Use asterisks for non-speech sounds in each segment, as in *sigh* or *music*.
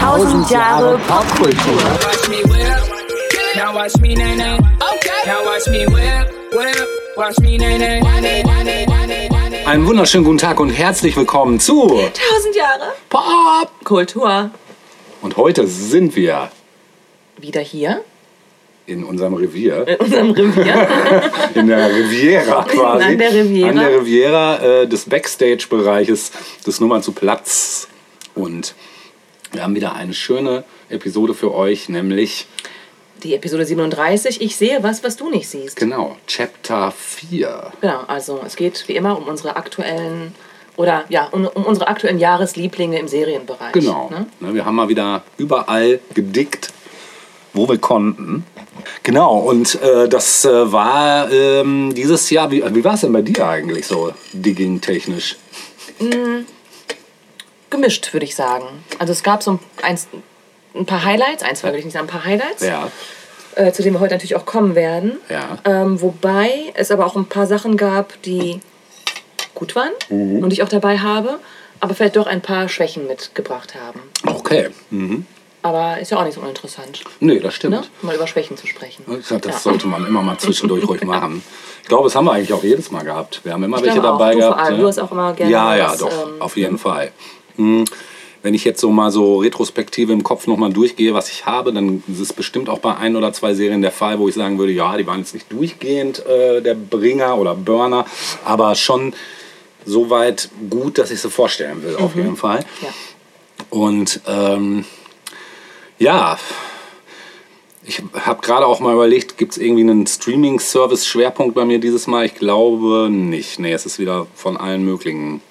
Tausend Jahre Popkultur. Watch me whip, now watch me nay nay. Okay, now watch me whip, whip, watch me nay nay. Einen wunderschönen guten Tag und herzlich willkommen zu Tausend Jahre Pop. Kultur. Und heute sind wir Wieder hier in unserem Revier, in unserem Revier. *laughs* in der Riviera quasi. An der Riviera. An der Riviera äh, des Backstage-Bereiches des Nummern zu Platz. Und wir haben wieder eine schöne Episode für euch, nämlich, Die Episode 37. Ich sehe was, was du nicht siehst. genau, Chapter 4. Genau, also es geht wie immer um unsere aktuellen oder ja, um, um unsere aktuellen Jahreslieblinge im Serienbereich. Genau. Ne? Ne, wir haben mal wieder überall gedickt, wo wir konnten. Genau, und äh, das äh, war ähm, dieses Jahr, wie, wie war es denn bei dir eigentlich so, digging-technisch? Gemischt, würde ich sagen. Also es gab so ein, eins, ein paar Highlights, ein, zwei würde ich nicht sagen, ein paar Highlights, Ja, äh, zu denen wir heute natürlich auch kommen werden. Ja. Ähm, wobei es aber auch ein paar Sachen gab, die gut waren Mhm. und ich auch dabei habe, aber vielleicht doch ein paar Schwächen mitgebracht haben. okay. Mhm. Aber ist ja auch nicht so uninteressant, Nee, das stimmt. ne? mal über Schwächen zu sprechen. Das Ja. sollte man immer mal zwischendurch ruhig machen. Ich glaube, das haben wir eigentlich auch jedes Mal gehabt. Wir haben immer Ich welche dabei Du vor gehabt. allem. ne? Du hast auch immer gerne Ja, ja, was, doch, ähm, auf jeden Fall. Hm, Wenn ich jetzt so mal so Retrospektive im Kopf nochmal durchgehe, was ich habe, dann ist es bestimmt auch bei ein oder zwei Serien der Fall, wo ich sagen würde, ja, die waren jetzt nicht durchgehend äh, der Bringer oder Burner, aber schon so weit gut, dass ich sie vorstellen will, Mhm. auf jeden Fall. Ja. Und ähm, ja, ich habe gerade auch mal überlegt, gibt es irgendwie einen Streaming-Service-Schwerpunkt bei mir dieses Mal? Ich glaube nicht. Nee, es ist wieder von allen möglichen.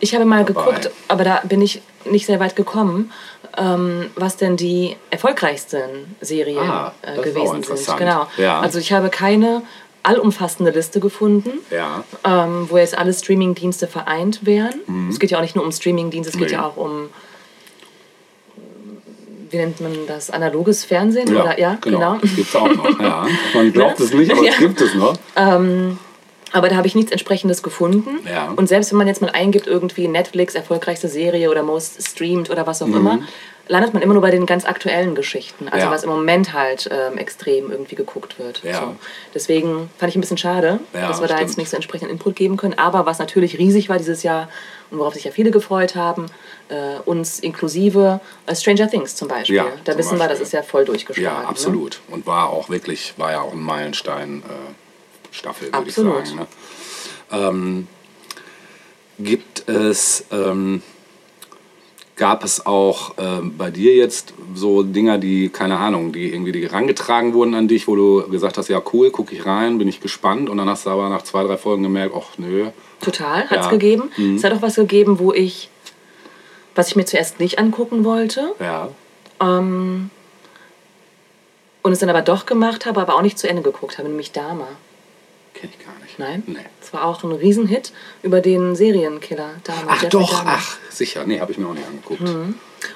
Ich habe mal geguckt, Bei- aber da bin ich nicht sehr weit gekommen, ähm, was denn die erfolgreichsten Serien Ah, äh, gewesen sind. Genau. Ja. Also ich habe keine allumfassende Liste gefunden, Ja, ähm, wo jetzt alle Streamingdienste vereint wären. Es geht ja auch nicht nur um Streamingdienste, es geht Mhm. Nee. ja auch um wie nennt man das? Analoges Fernsehen? ja, Oder, ja genau. Das gibt es auch noch. Ja. Man *laughs* glaubt es nicht, aber es gibt es noch. Aber da habe ich nichts entsprechendes gefunden. Ja. Und selbst wenn man jetzt mal eingibt, irgendwie Netflix, erfolgreichste Serie oder most streamed oder was auch immer, landet man immer nur bei den ganz aktuellen Geschichten. Also Mhm. Ja. was im Moment halt ähm, extrem irgendwie geguckt wird. Ja. So. Deswegen fand ich ein bisschen schade, Ja, dass wir da stimmt. jetzt nicht so entsprechenden Input geben können. Aber was natürlich riesig war dieses Jahr und worauf sich ja viele gefreut haben, äh, uns inklusive äh, Stranger Things zum Beispiel. Da zum wissen wir, das Beispiel. ist ja voll durchgeschlagen. Ja, Ne? absolut. Und war auch wirklich, war ja auch ein Meilenstein äh, Staffel, würde ich sagen. Ne? Ähm, gibt es, ähm, gab es auch ähm, bei dir jetzt so Dinger, die, keine Ahnung, die irgendwie die herangetragen wurden an dich, wo du gesagt hast, ja cool, gucke ich rein, bin ich gespannt und dann hast du aber nach zwei, drei Folgen gemerkt, ach nö. Total, hat es Ja. gegeben. Mhm. Es hat auch was gegeben, wo ich, was ich mir zuerst nicht angucken wollte Ja, ähm, und es dann aber doch gemacht habe, aber auch nicht zu Ende geguckt habe, nämlich Dama. Kenne ich gar nicht. Nein? Nee. Es war auch ein Riesenhit über den Serienkiller Dama. Ach Jeffrey doch, Dahmer. ach, sicher. Nee, habe ich mir auch nicht angeguckt.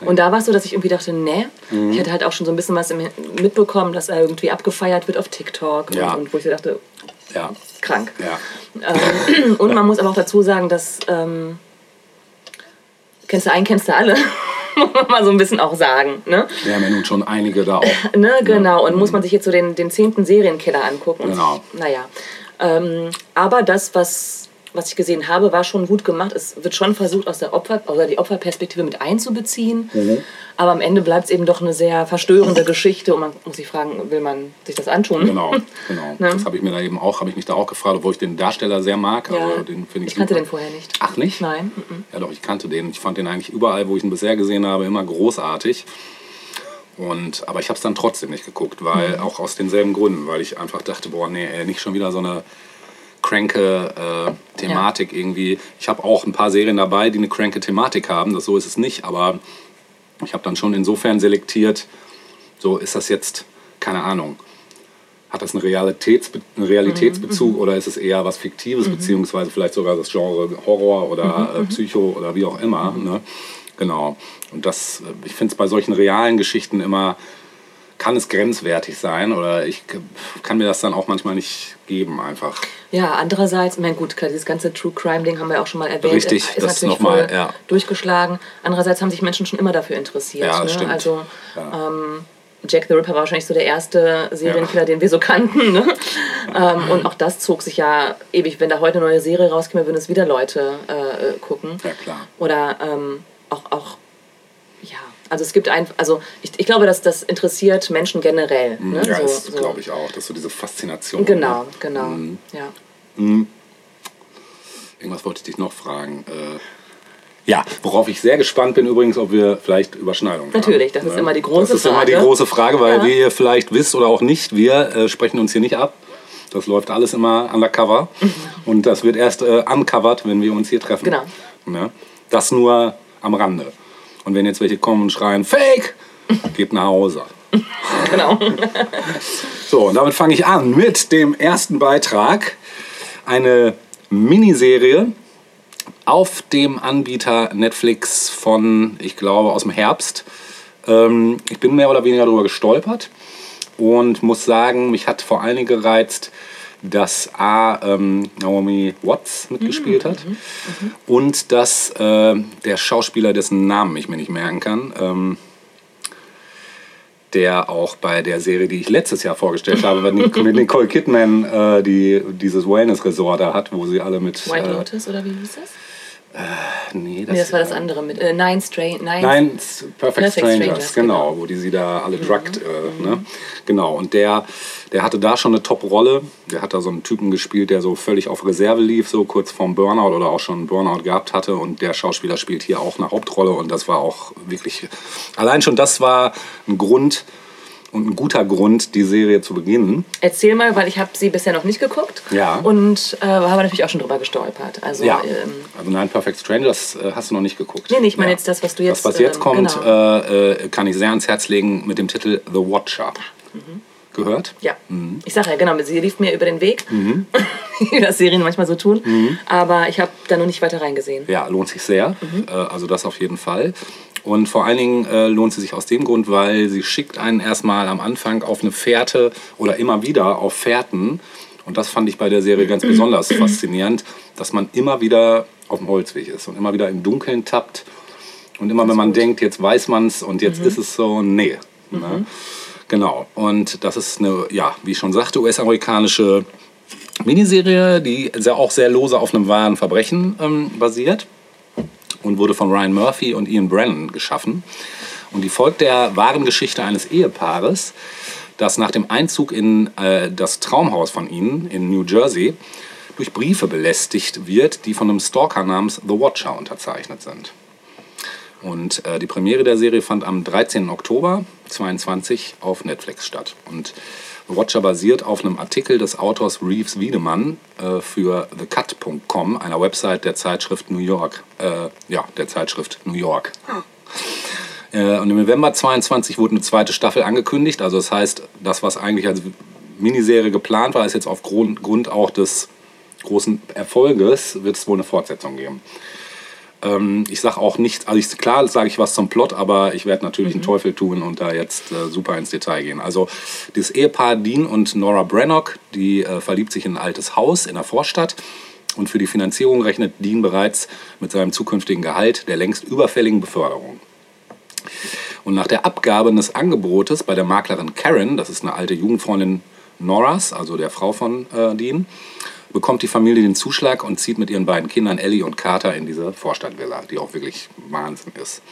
Und da war es so, dass ich irgendwie dachte, nee, Mhm. ich hatte halt auch schon so ein bisschen was mitbekommen, dass er irgendwie abgefeiert wird auf TikTok. Ja. Und, und wo ich dachte, Ja, krank. ja. Ähm, *clears throat* und man muss aber auch dazu sagen, dass ähm, kennst du einen, kennst du alle. *laughs* muss man mal so ein bisschen auch sagen. Ne? Wir haben ja nun schon einige da auch. *laughs* ne genau. Und muss man sich jetzt so den, den zehnten Serienkiller angucken. Genau. Naja. Ähm, aber das, was, was ich gesehen habe, war schon gut gemacht. Es wird schon versucht, aus der Opfer, oder die Opferperspektive mit einzubeziehen. Mhm. Aber am Ende bleibt es eben doch eine sehr verstörende Geschichte. Und man muss sich fragen, will man sich das antun? Genau, genau. *laughs* Ne? Das habe ich mir da eben auch, habe ich mich da auch gefragt, obwohl ich den Darsteller sehr mag. Ja. Also den ich, ich kannte super. den vorher nicht. Ach nicht? Nein. mhm. Ja doch, ich kannte den. Ich fand den eigentlich überall, wo ich ihn bisher gesehen habe, immer großartig. Und, aber ich habe es dann trotzdem nicht geguckt, weil Mhm. auch aus denselben Gründen, weil ich einfach dachte, boah, nee, ey, nicht schon wieder so eine cranke äh, Thematik irgendwie. Ich habe auch ein paar Serien dabei, die eine cranke Thematik haben, das so ist es nicht, aber ich habe dann schon insofern selektiert, so ist das jetzt, keine Ahnung, hat das einen, Realitätsbe einen Realitätsbezug oder ist es eher was Fiktives, beziehungsweise vielleicht sogar das Genre Horror oder äh, Psycho oder wie auch immer. Ne? Genau. Und das, äh, ich finde es bei solchen realen Geschichten immer kann es grenzwertig sein oder ich kann mir das dann auch manchmal nicht geben einfach. Ja, andererseits, ich meine, gut, klar, dieses ganze True Crime-Ding haben wir auch schon mal erwähnt. Richtig, ist das natürlich noch mal, voll ja. durchgeschlagen. Andererseits haben sich Menschen schon immer dafür interessiert. Ja, ne? stimmt. Also Ja. ähm, Jack the Ripper war wahrscheinlich so der erste Serienkiller, den wir so kannten. Ne? ähm, und auch das zog sich ja ewig. Wenn da heute eine neue Serie rauskäme, würden es wieder Leute äh, gucken. Ja, klar. Oder ähm, auch, auch, ja, also es gibt ein, also ich, ich glaube, dass das interessiert Menschen generell. Ne? Ja, so, das so. glaube ich auch. Das ist so diese Faszination. Genau, ne? genau. Mhm. Ja. Irgendwas wollte ich dich noch fragen. Äh, ja, worauf ich sehr gespannt bin übrigens, ob wir vielleicht Überschneidungen haben. Natürlich, das ist immer die große Das ist immer die Frage. große Frage, weil Ja. wie ihr vielleicht wisst oder auch nicht, wir äh, sprechen uns hier nicht ab. Das läuft alles immer undercover. *laughs* Und das wird erst äh, uncovered, wenn wir uns hier treffen. Genau. Ne? Das nur am Rande. Und wenn jetzt welche kommen und schreien, Fake, geht nach Hause. *laughs* Genau. *laughs* So, und damit fange ich an mit dem ersten Beitrag. Eine Miniserie auf dem Anbieter Netflix von, ich glaube, aus dem Herbst. Ähm, ich bin mehr oder weniger darüber gestolpert und muss sagen, mich hat vor allen Dingen gereizt, dass A. Ähm, Naomi Watts mitgespielt hat und dass äh, der Schauspieler, dessen Namen ich mir nicht merken kann, ähm, der auch bei der Serie, die ich letztes Jahr vorgestellt habe, mit mit Nicole Kidman, äh, die dieses Wellness-Resort da hat, wo sie alle mit... White äh, Lotus oder wie hieß das? Nee, das, Nee, das war das äh, andere mit äh, Nine Strange. Nine, Nein, s- Perfect, Perfect Strangers, Strangers, genau, genau. wo die sie da alle druckt. Äh, ne? Genau, und der, der hatte da schon eine Top-Rolle. Der hat da so einen Typen gespielt, der so völlig auf Reserve lief, so kurz vorm Burnout oder auch schon einen Burnout gehabt hatte. Und der Schauspieler spielt hier auch eine Hauptrolle und das war auch wirklich. Allein schon das war ein Grund und ein guter Grund, die Serie zu beginnen. Erzähl mal, weil ich habe sie bisher noch nicht geguckt. Ja. Und äh, habe natürlich auch schon drüber gestolpert. Also, Ja, ähm, also nein, Perfect Strangers äh, hast du noch nicht geguckt. Nee, nee, ich meine ja. jetzt das, was du jetzt, Das, was jetzt ähm, kommt, genau. äh, äh, kann ich sehr ans Herz legen mit dem Titel The Watcher. Gehört? ja. Mhm. Ich sage ja, genau, sie lief mir über den Weg, *laughs* wie das Serien manchmal so tun. Mhm. Aber ich habe da noch nicht weiter reingesehen. Ja, lohnt sich sehr. Mhm. Äh, also das auf jeden Fall. Und vor allen Dingen äh, lohnt sie sich aus dem Grund, weil sie schickt einen erstmal am Anfang auf eine Fährte oder immer wieder auf Fährten. Und das fand ich bei der Serie ganz *clears throat* besonders faszinierend, dass man immer wieder auf dem Holzweg ist und immer wieder im Dunkeln tappt. Und immer wenn man denkt, jetzt weiß man es und jetzt ist es so, nee. Ne? Genau. Und das ist eine, ja, wie ich schon sagte, US-amerikanische Miniserie, die sehr, auch sehr lose auf einem wahren Verbrechen ähm, basiert und wurde von Ryan Murphy und Ian Brennan geschaffen. Und die folgt der wahren Geschichte eines Ehepaares, das nach dem Einzug in äh, das Traumhaus von ihnen in New Jersey durch Briefe belästigt wird, die von einem Stalker namens The Watcher unterzeichnet sind. Und äh, die Premiere der Serie fand am 13. Oktober 22 auf Netflix statt. Und The Watcher basiert auf einem Artikel des Autors Reeves Wiedemann äh, für thecut.com, einer Website der Zeitschrift New York. Äh, ja, der Zeitschrift New York. Äh, und im November 22 wurde eine zweite Staffel angekündigt. Also das heißt, das, was eigentlich als Miniserie geplant war, ist jetzt aufgrund Grund auch des großen Erfolges, wird es wohl eine Fortsetzung geben. Ähm, ich sage auch nicht, also ich, klar sage ich was zum Plot, aber ich werde natürlich einen Teufel tun und da jetzt äh, super ins Detail gehen. Also das Ehepaar Dean und Nora Brannock, die äh, verliebt sich in ein altes Haus in der Vorstadt. Und für die Finanzierung rechnet Dean bereits mit seinem zukünftigen Gehalt der längst überfälligen Beförderung. Und nach der Abgabe des Angebotes bei der Maklerin Karen, das ist eine alte Jugendfreundin Noras, also der Frau von äh, Dean, bekommt die Familie den Zuschlag und zieht mit ihren beiden Kindern Ellie und Carter in diese Vorstadtvilla, die auch wirklich Wahnsinn ist.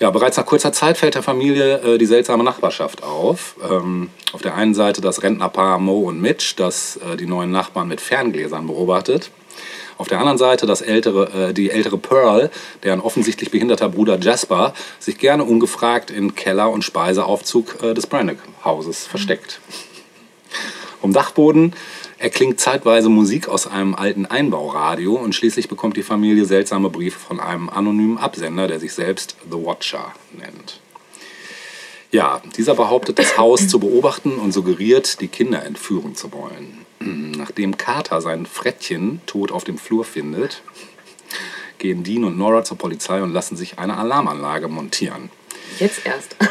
Ja, bereits nach kurzer Zeit fällt der Familie äh, die seltsame Nachbarschaft auf. Ähm, auf der einen Seite das Rentnerpaar Mo und Mitch, das äh, die neuen Nachbarn mit Ferngläsern beobachtet. Auf der anderen Seite das ältere, äh, die ältere Pearl, deren offensichtlich behinderter Bruder Jasper sich gerne ungefragt in Keller und Speiseaufzug äh, des Brannock-Hauses versteckt. Vom Dachboden erklingt zeitweise Musik aus einem alten Einbauradio und schließlich bekommt die Familie seltsame Briefe von einem anonymen Absender, der sich selbst The Watcher nennt. Ja, dieser behauptet, das Haus zu beobachten und suggeriert, die Kinder entführen zu wollen. *clears throat* Nachdem Carter sein Frettchen tot auf dem Flur findet, gehen Dean und Nora zur Polizei und lassen sich eine Alarmanlage montieren. Jetzt erst. *laughs*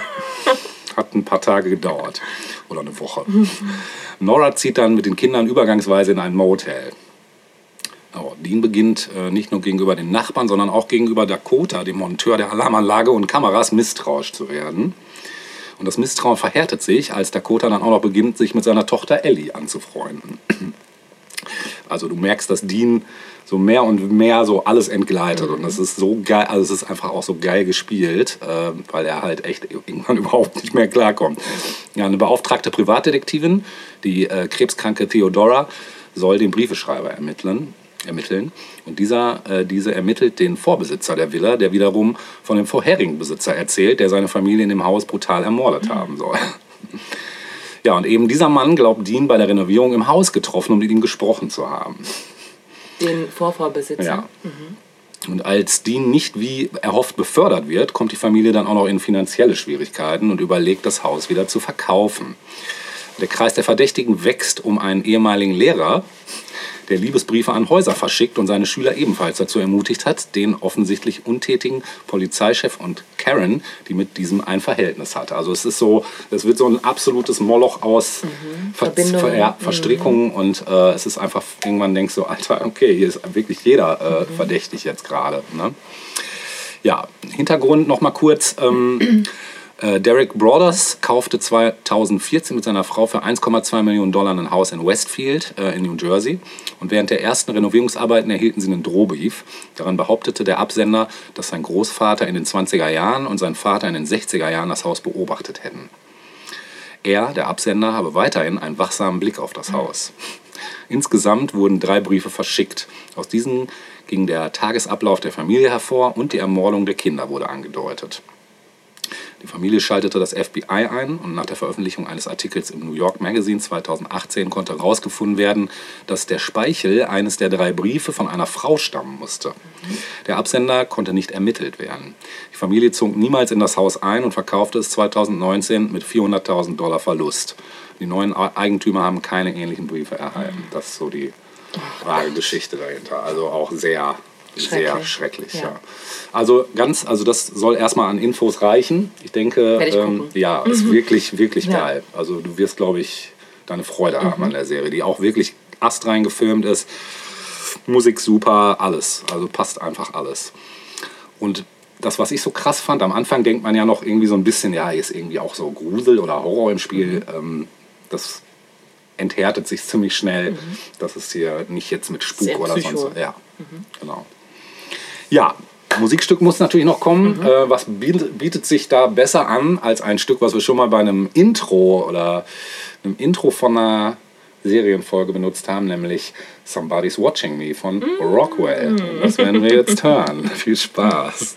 Hat ein paar Tage gedauert. Oder eine Woche. *laughs* Nora zieht dann mit den Kindern übergangsweise in ein Motel. Oh, Dean beginnt äh, nicht nur gegenüber den Nachbarn, sondern auch gegenüber Dakota, dem Monteur der Alarmanlage und Kameras, misstrauisch zu werden. Und das Misstrauen verhärtet sich, als Dakota dann auch noch beginnt, sich mit seiner Tochter Ellie anzufreunden. *clears throat* Also du merkst, dass Dean so mehr und mehr so alles entgleitet. Und das ist so geil, also es ist einfach auch so geil gespielt, äh, weil er halt echt irgendwann *laughs* überhaupt nicht mehr klarkommt. Ja, eine beauftragte Privatdetektivin, die äh, krebskranke Theodora, soll den Briefeschreiber ermitteln. Ermitteln. Und dieser, äh, diese ermittelt den Vorbesitzer der Villa, der wiederum von dem vorherigen Besitzer erzählt, der seine Familie in dem Haus brutal ermordet haben soll. Ja, und eben dieser Mann glaubt Dean bei der Renovierung im Haus getroffen und mit ihm gesprochen zu haben. Den Vorvorbesitzer. Ja. Und als Dean nicht wie erhofft befördert wird, kommt die Familie dann auch noch in finanzielle Schwierigkeiten und überlegt, das Haus wieder zu verkaufen. Der Kreis der Verdächtigen wächst um einen ehemaligen Lehrer, der Liebesbriefe an Häuser verschickt und seine Schüler ebenfalls dazu ermutigt hat, den offensichtlich untätigen Polizeichef und Karen, die mit diesem ein Verhältnis hatte. Also es ist so, es wird so ein absolutes Moloch aus Ver Verbindungen. Ver ja, Verstrickungen und äh, es ist einfach, irgendwann denkst du, Alter, okay, hier ist wirklich jeder äh, verdächtig jetzt gerade. Ne? Ja, Hintergrund noch mal kurz. Ähm, äh, Derek Brothers kaufte 2014 mit seiner Frau für 1,2 Millionen Dollar ein Haus in Westfield äh, in New Jersey. Und während der ersten Renovierungsarbeiten erhielten sie einen Drohbrief. Daran behauptete der Absender, dass sein Großvater in den 20er Jahren und sein Vater in den 60er Jahren das Haus beobachtet hätten. Er, der Absender, habe weiterhin einen wachsamen Blick auf das Haus. Insgesamt wurden drei Briefe verschickt. Aus diesen ging der Tagesablauf der Familie hervor und die Ermordung der Kinder wurde angedeutet. Die Familie schaltete das FBI ein und nach der Veröffentlichung eines Artikels im New York Magazine 2018 konnte herausgefunden werden, dass der Speichel eines der drei Briefe von einer Frau stammen musste. Der Absender konnte nicht ermittelt werden. Die Familie zog niemals in das Haus ein und verkaufte es 2019 mit 400.000 Dollar Verlust. Die neuen Eigentümer haben keine ähnlichen Briefe erhalten. Das ist so die wahre Geschichte dahinter. Also auch sehr, sehr Schrecklich. schrecklich. Ja. Ja. Also ganz, also das soll erstmal an Infos reichen. Ich denke, ich ähm, ja, ist wirklich, wirklich Ja. geil. Also du wirst, glaube ich, deine Freude haben an der Serie, die auch wirklich astrein gefilmt ist. Musik super, alles. Also passt einfach alles. Und das, was ich so krass fand, am Anfang denkt man ja noch irgendwie so ein bisschen, ja, hier ist irgendwie auch so Grusel oder Horror im Spiel. Ähm, das enthärtet sich ziemlich schnell. Das ist hier nicht jetzt mit Spuk Sehr oder Psycho. sonst. Ja, genau. Ja, Musikstück muss natürlich noch kommen. Äh, was bietet, bietet sich da besser an als ein Stück, was wir schon mal bei einem Intro oder einem Intro von einer Serienfolge benutzt haben, nämlich Somebody's Watching Me von Rockwell. Und das werden wir jetzt hören. Viel Spaß.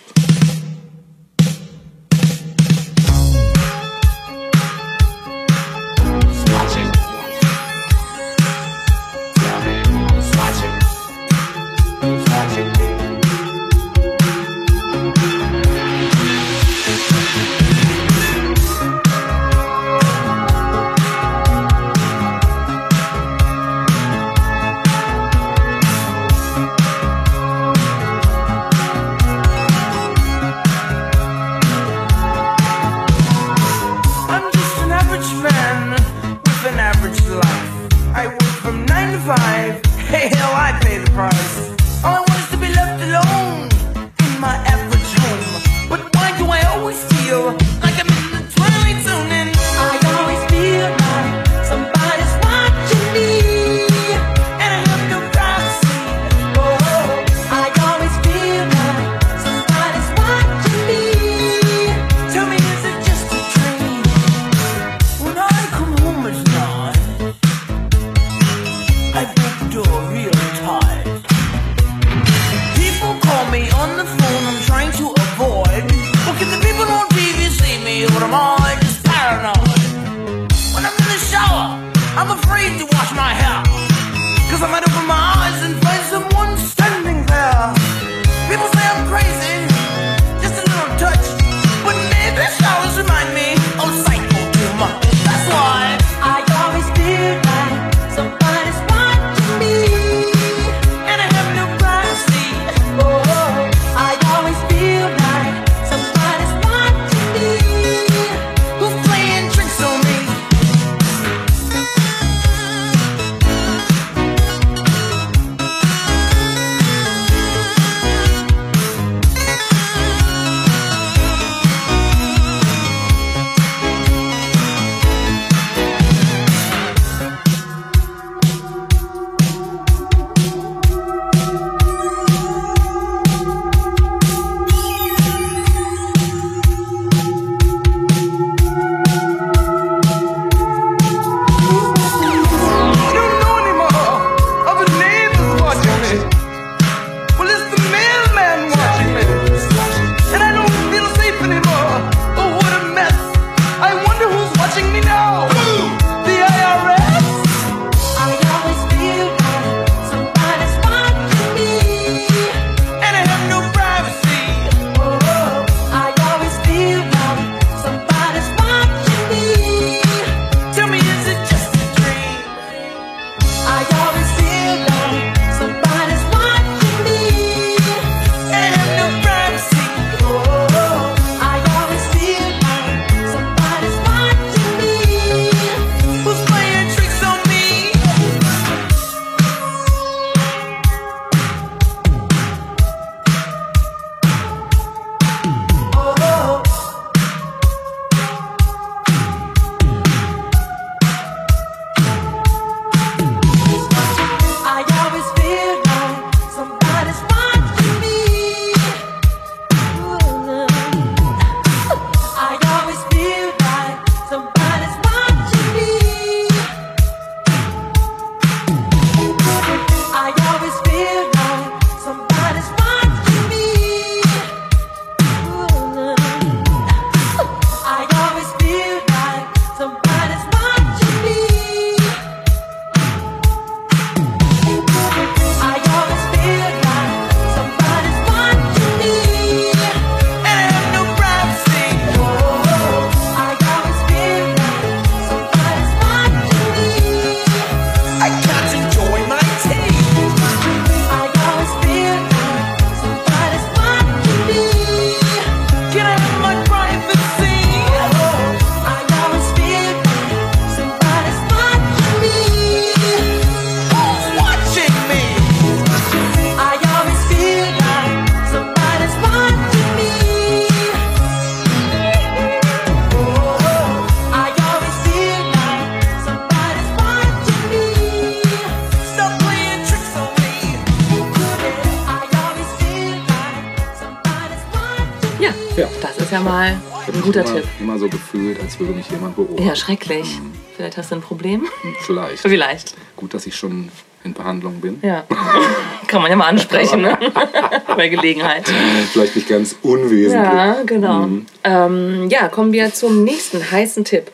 Schrecklich. Vielleicht hast du ein Problem? Vielleicht. Vielleicht. Gut, dass ich schon in Behandlung bin. Ja. *laughs* Kann man ja mal ansprechen, ne? *laughs* Bei Gelegenheit. Vielleicht nicht ganz unwesentlich. Ja, genau. Mhm. Ähm, ja, kommen wir zum nächsten heißen Tipp.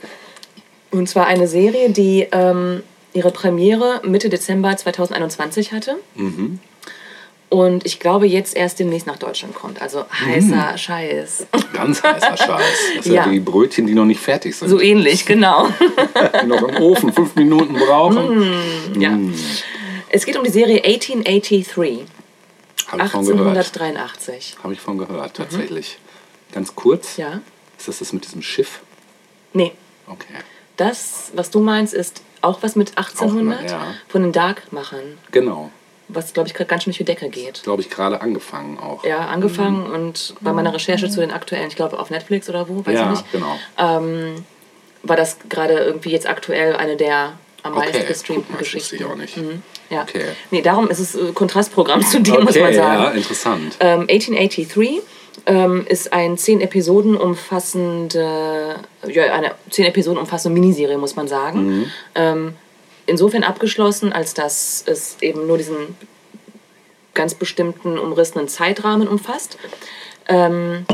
Und zwar eine Serie, die ähm, ihre Premiere Mitte Dezember 2021 hatte. Mhm. Und ich glaube, jetzt erst demnächst nach Deutschland kommt. Also heißer Scheiß. Ganz heißer Scheiß. Das sind ja. Die Brötchen, die noch nicht fertig sind. So ähnlich, genau. *laughs* die noch im Ofen fünf Minuten brauchen. ja. Es geht um die Serie 1883. Habe ich von gehört. 1883. Habe ich von gehört, tatsächlich. Ganz kurz. Mhm. Ja. Ist das das mit diesem Schiff? Nee, Okay. das, was du meinst, ist auch was mit 1800 Auch, ja. von den Dark-Machern. Genau. Was, glaube ich, gerade ganz schön durch die Decke geht. Glaube ich, gerade angefangen auch. Ja, angefangen und bei meiner Recherche zu den aktuellen, ich glaube auf Netflix oder wo, weiß Ja, ich nicht, genau. war das gerade irgendwie jetzt aktuell eine der am meisten Okay, gestreamten mal, Geschichten. ich auch nicht. Mhm, ja. Okay. Nee, darum ist es äh, Kontrastprogramm *laughs* zu dem, muss man Okay, sagen. ja, interessant. Ähm, 1883 ähm, ist ein zehn Episoden umfassende, ja, eine zehn Episoden umfassende Miniserie, muss man sagen. Mhm. Ähm, insofern abgeschlossen, als dass es eben nur diesen ganz bestimmten umrissenen Zeitrahmen umfasst. Ähm,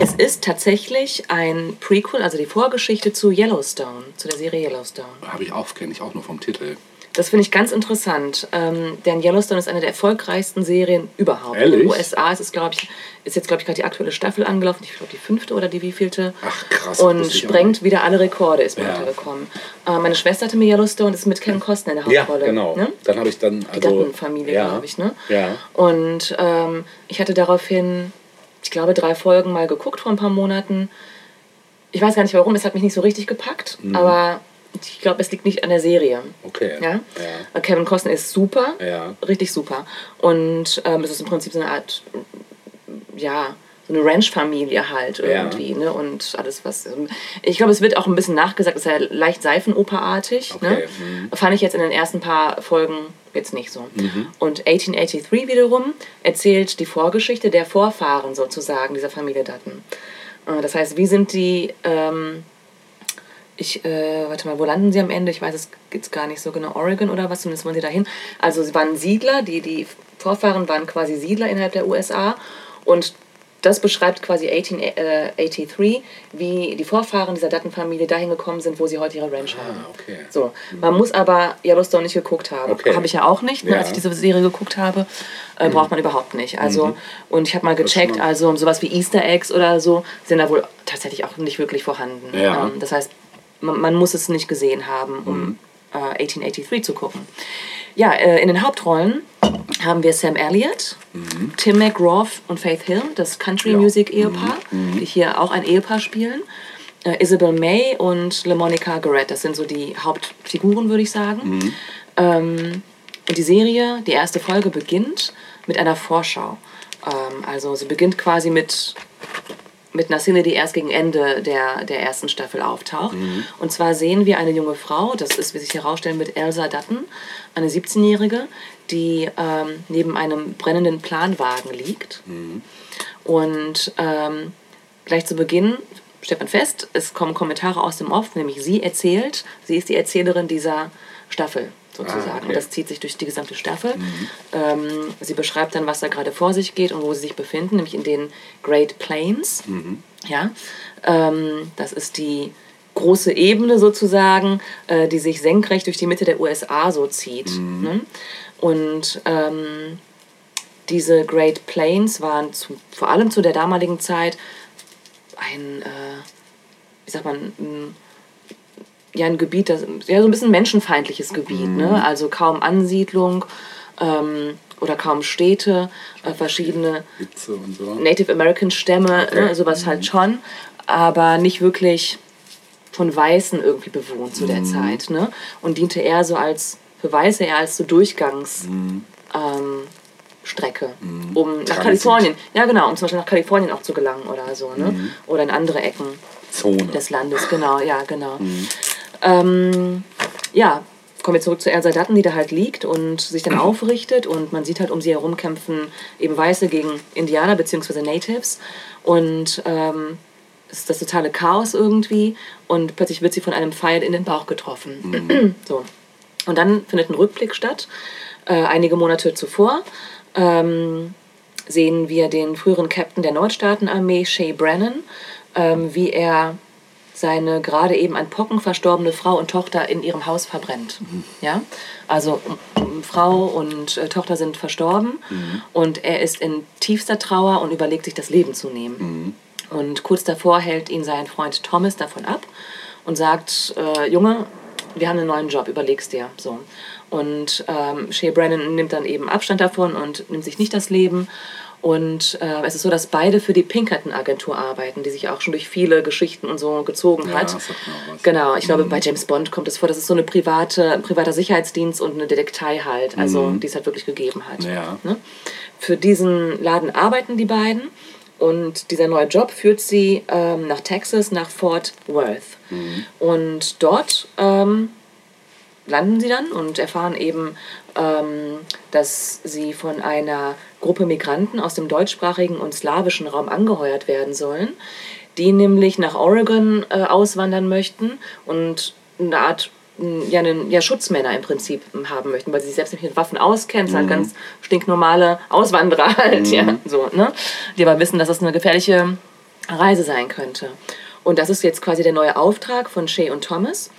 es ist tatsächlich ein Prequel, also die Vorgeschichte zu Yellowstone, zu der Serie Yellowstone. Habe ich auch, kenne ich auch nur vom Titel. Das finde ich ganz interessant, ähm, denn Yellowstone ist eine der erfolgreichsten Serien überhaupt. Ehrlich? In den USA ist es, glaube ich, ist jetzt glaube ich gerade die aktuelle Staffel angelaufen, ich glaube die fünfte oder die wievielte. Ach, krass, Und sprengt wieder alle Rekorde, ist mir Ja. untergekommen. Äh, meine Schwester hatte mir Yellowstone, das ist mit Kevin Costner in der Ja, Hauptrolle. genau. Ne? Dann habe ich dann Die also Dutton-Familie, ja, glaube ich, ne? Ja. Und ähm, ich hatte daraufhin, ich glaube, drei Folgen mal geguckt vor ein paar Monaten. Ich weiß gar nicht warum, es hat mich nicht so richtig gepackt, Mhm. aber ich glaube, es liegt nicht an der Serie. Okay. Ja? Ja. Kevin Costner ist super, Ja. richtig super. Und ähm, es ist im Prinzip so eine Art, ja, so eine Ranch-Familie halt irgendwie, ne? Und alles, was. ähm, Ich glaube, es wird auch ein bisschen nachgesagt, es ist ja leicht Seifenoperartig. Okay, Ne? mhm. Fand ich jetzt in den ersten paar Folgen jetzt nicht so. Und 1883 wiederum erzählt die Vorgeschichte der Vorfahren sozusagen dieser Familie Dutton. Äh, Das heißt, wie sind die. Ähm, ich, äh, warte mal, wo landen sie am Ende? Ich weiß es jetzt gar nicht so genau. Oregon oder was, zumindest wollen sie dahin. Also sie waren Siedler, die, die Vorfahren waren quasi Siedler innerhalb der USA und das beschreibt quasi 1883, wie die Vorfahren dieser Dutton-Familie dahin gekommen sind, wo sie heute ihre Ranch haben. Ah, okay. So, man muss aber Yellowstone nicht geguckt haben. Okay. Habe ich ja auch nicht, ne, Ja. als ich diese Serie geguckt habe. Äh, braucht man überhaupt nicht. Also, und ich habe mal gecheckt, also sowas wie Easter Eggs oder so sind da wohl tatsächlich auch nicht wirklich vorhanden. Ja. Ähm, das heißt, man, man muss es nicht gesehen haben, um äh, 1883 zu gucken. Ja, äh, in den Hauptrollen haben wir Sam Elliott, Tim McGraw und Faith Hill, das Country-Music-Ehepaar, die hier auch ein Ehepaar spielen. Äh, Isabel May und LaMonica Garrett, das sind so die Hauptfiguren, würde ich sagen. Ähm, und die Serie, die erste Folge beginnt mit einer Vorschau. Ähm, also sie beginnt quasi mit mit einer Szene, die erst gegen Ende der, der ersten Staffel auftaucht. Und zwar sehen wir eine junge Frau, das ist, wie sich herausstellt, mit Elsa Dutton, eine 17-Jährige, die ähm, neben einem brennenden Planwagen liegt. Und ähm, gleich zu Beginn stellt man fest, es kommen Kommentare aus dem Off, nämlich sie erzählt, sie ist die Erzählerin dieser Staffel sozusagen. Ah, okay. Und das zieht sich durch die gesamte Staffel. Ähm, sie beschreibt dann, was da gerade vor sich geht und wo sie sich befinden, nämlich in den Great Plains. Ja, ähm, das ist die große Ebene sozusagen, äh, die sich senkrecht durch die Mitte der USA so zieht. Ne? Und ähm, diese Great Plains waren zu, vor allem zu der damaligen Zeit ein, äh, wie sagt man, ein, ja, ein Gebiet, das, ja, so ein bisschen menschenfeindliches Gebiet, ne? also kaum Ansiedlung ähm, oder kaum Städte, äh, verschiedene so. Native American Stämme, Okay. ne, sowas halt schon, aber nicht wirklich von Weißen irgendwie bewohnt zu der Zeit. Ne? Und diente eher so als, für Weiße eher als so Durchgangs. Ähm, Strecke, um nach Transit. Kalifornien, ja genau, um zum Beispiel nach Kalifornien auch zu gelangen oder so, ne? Oder in andere Ecken Zone. des Landes, genau, ja, genau. Ähm, ja, kommen wir zurück zu Elsa Dutton, die da halt liegt und sich dann *clears throat* aufrichtet und man sieht halt um sie herum kämpfen eben Weiße gegen Indianer bzw. Natives und ähm, es ist das totale Chaos irgendwie und plötzlich wird sie von einem Pfeil in den Bauch getroffen. *clears throat* so. Und dann findet ein Rückblick statt. Äh, einige Monate zuvor ähm, sehen wir den früheren Captain der Nordstaatenarmee, Shay Brennan, ähm, wie er seine gerade eben an Pocken verstorbene Frau und Tochter in ihrem Haus verbrennt. Ja? Also Frau und äh, Tochter sind verstorben und er ist in tiefster Trauer und überlegt sich das Leben zu nehmen. Und kurz davor hält ihn sein Freund Thomas davon ab und sagt, äh, Junge, wir haben einen neuen Job, überleg's dir. So. Und ähm, Shea Brennan nimmt dann eben Abstand davon und nimmt sich nicht das Leben. Und äh, es ist so, dass beide für die Pinkerton-Agentur arbeiten, die sich auch schon durch viele Geschichten und so gezogen Ja, hat. das was. Genau, ich glaube, bei James Bond kommt es vor, dass es so eine private, ein privater Sicherheitsdienst und eine Detektei halt, also die es halt wirklich gegeben hat. Ja. Ne? Für diesen Laden arbeiten die beiden und dieser neue Job führt sie ähm, nach Texas, nach Fort Worth. Und dort ähm, landen sie dann und erfahren eben, ähm, dass sie von einer Gruppe Migranten aus dem deutschsprachigen und slawischen Raum angeheuert werden sollen, die nämlich nach Oregon äh, auswandern möchten und eine Art ja, einen, ja, Schutzmänner im Prinzip haben möchten, weil sie sich selbst nicht mit Waffen auskennen, es sind halt ganz stinknormale Auswanderer *laughs* halt, ja, so, ne? Die aber wissen, dass das eine gefährliche Reise sein könnte. Und das ist jetzt quasi der neue Auftrag von Shay und Thomas.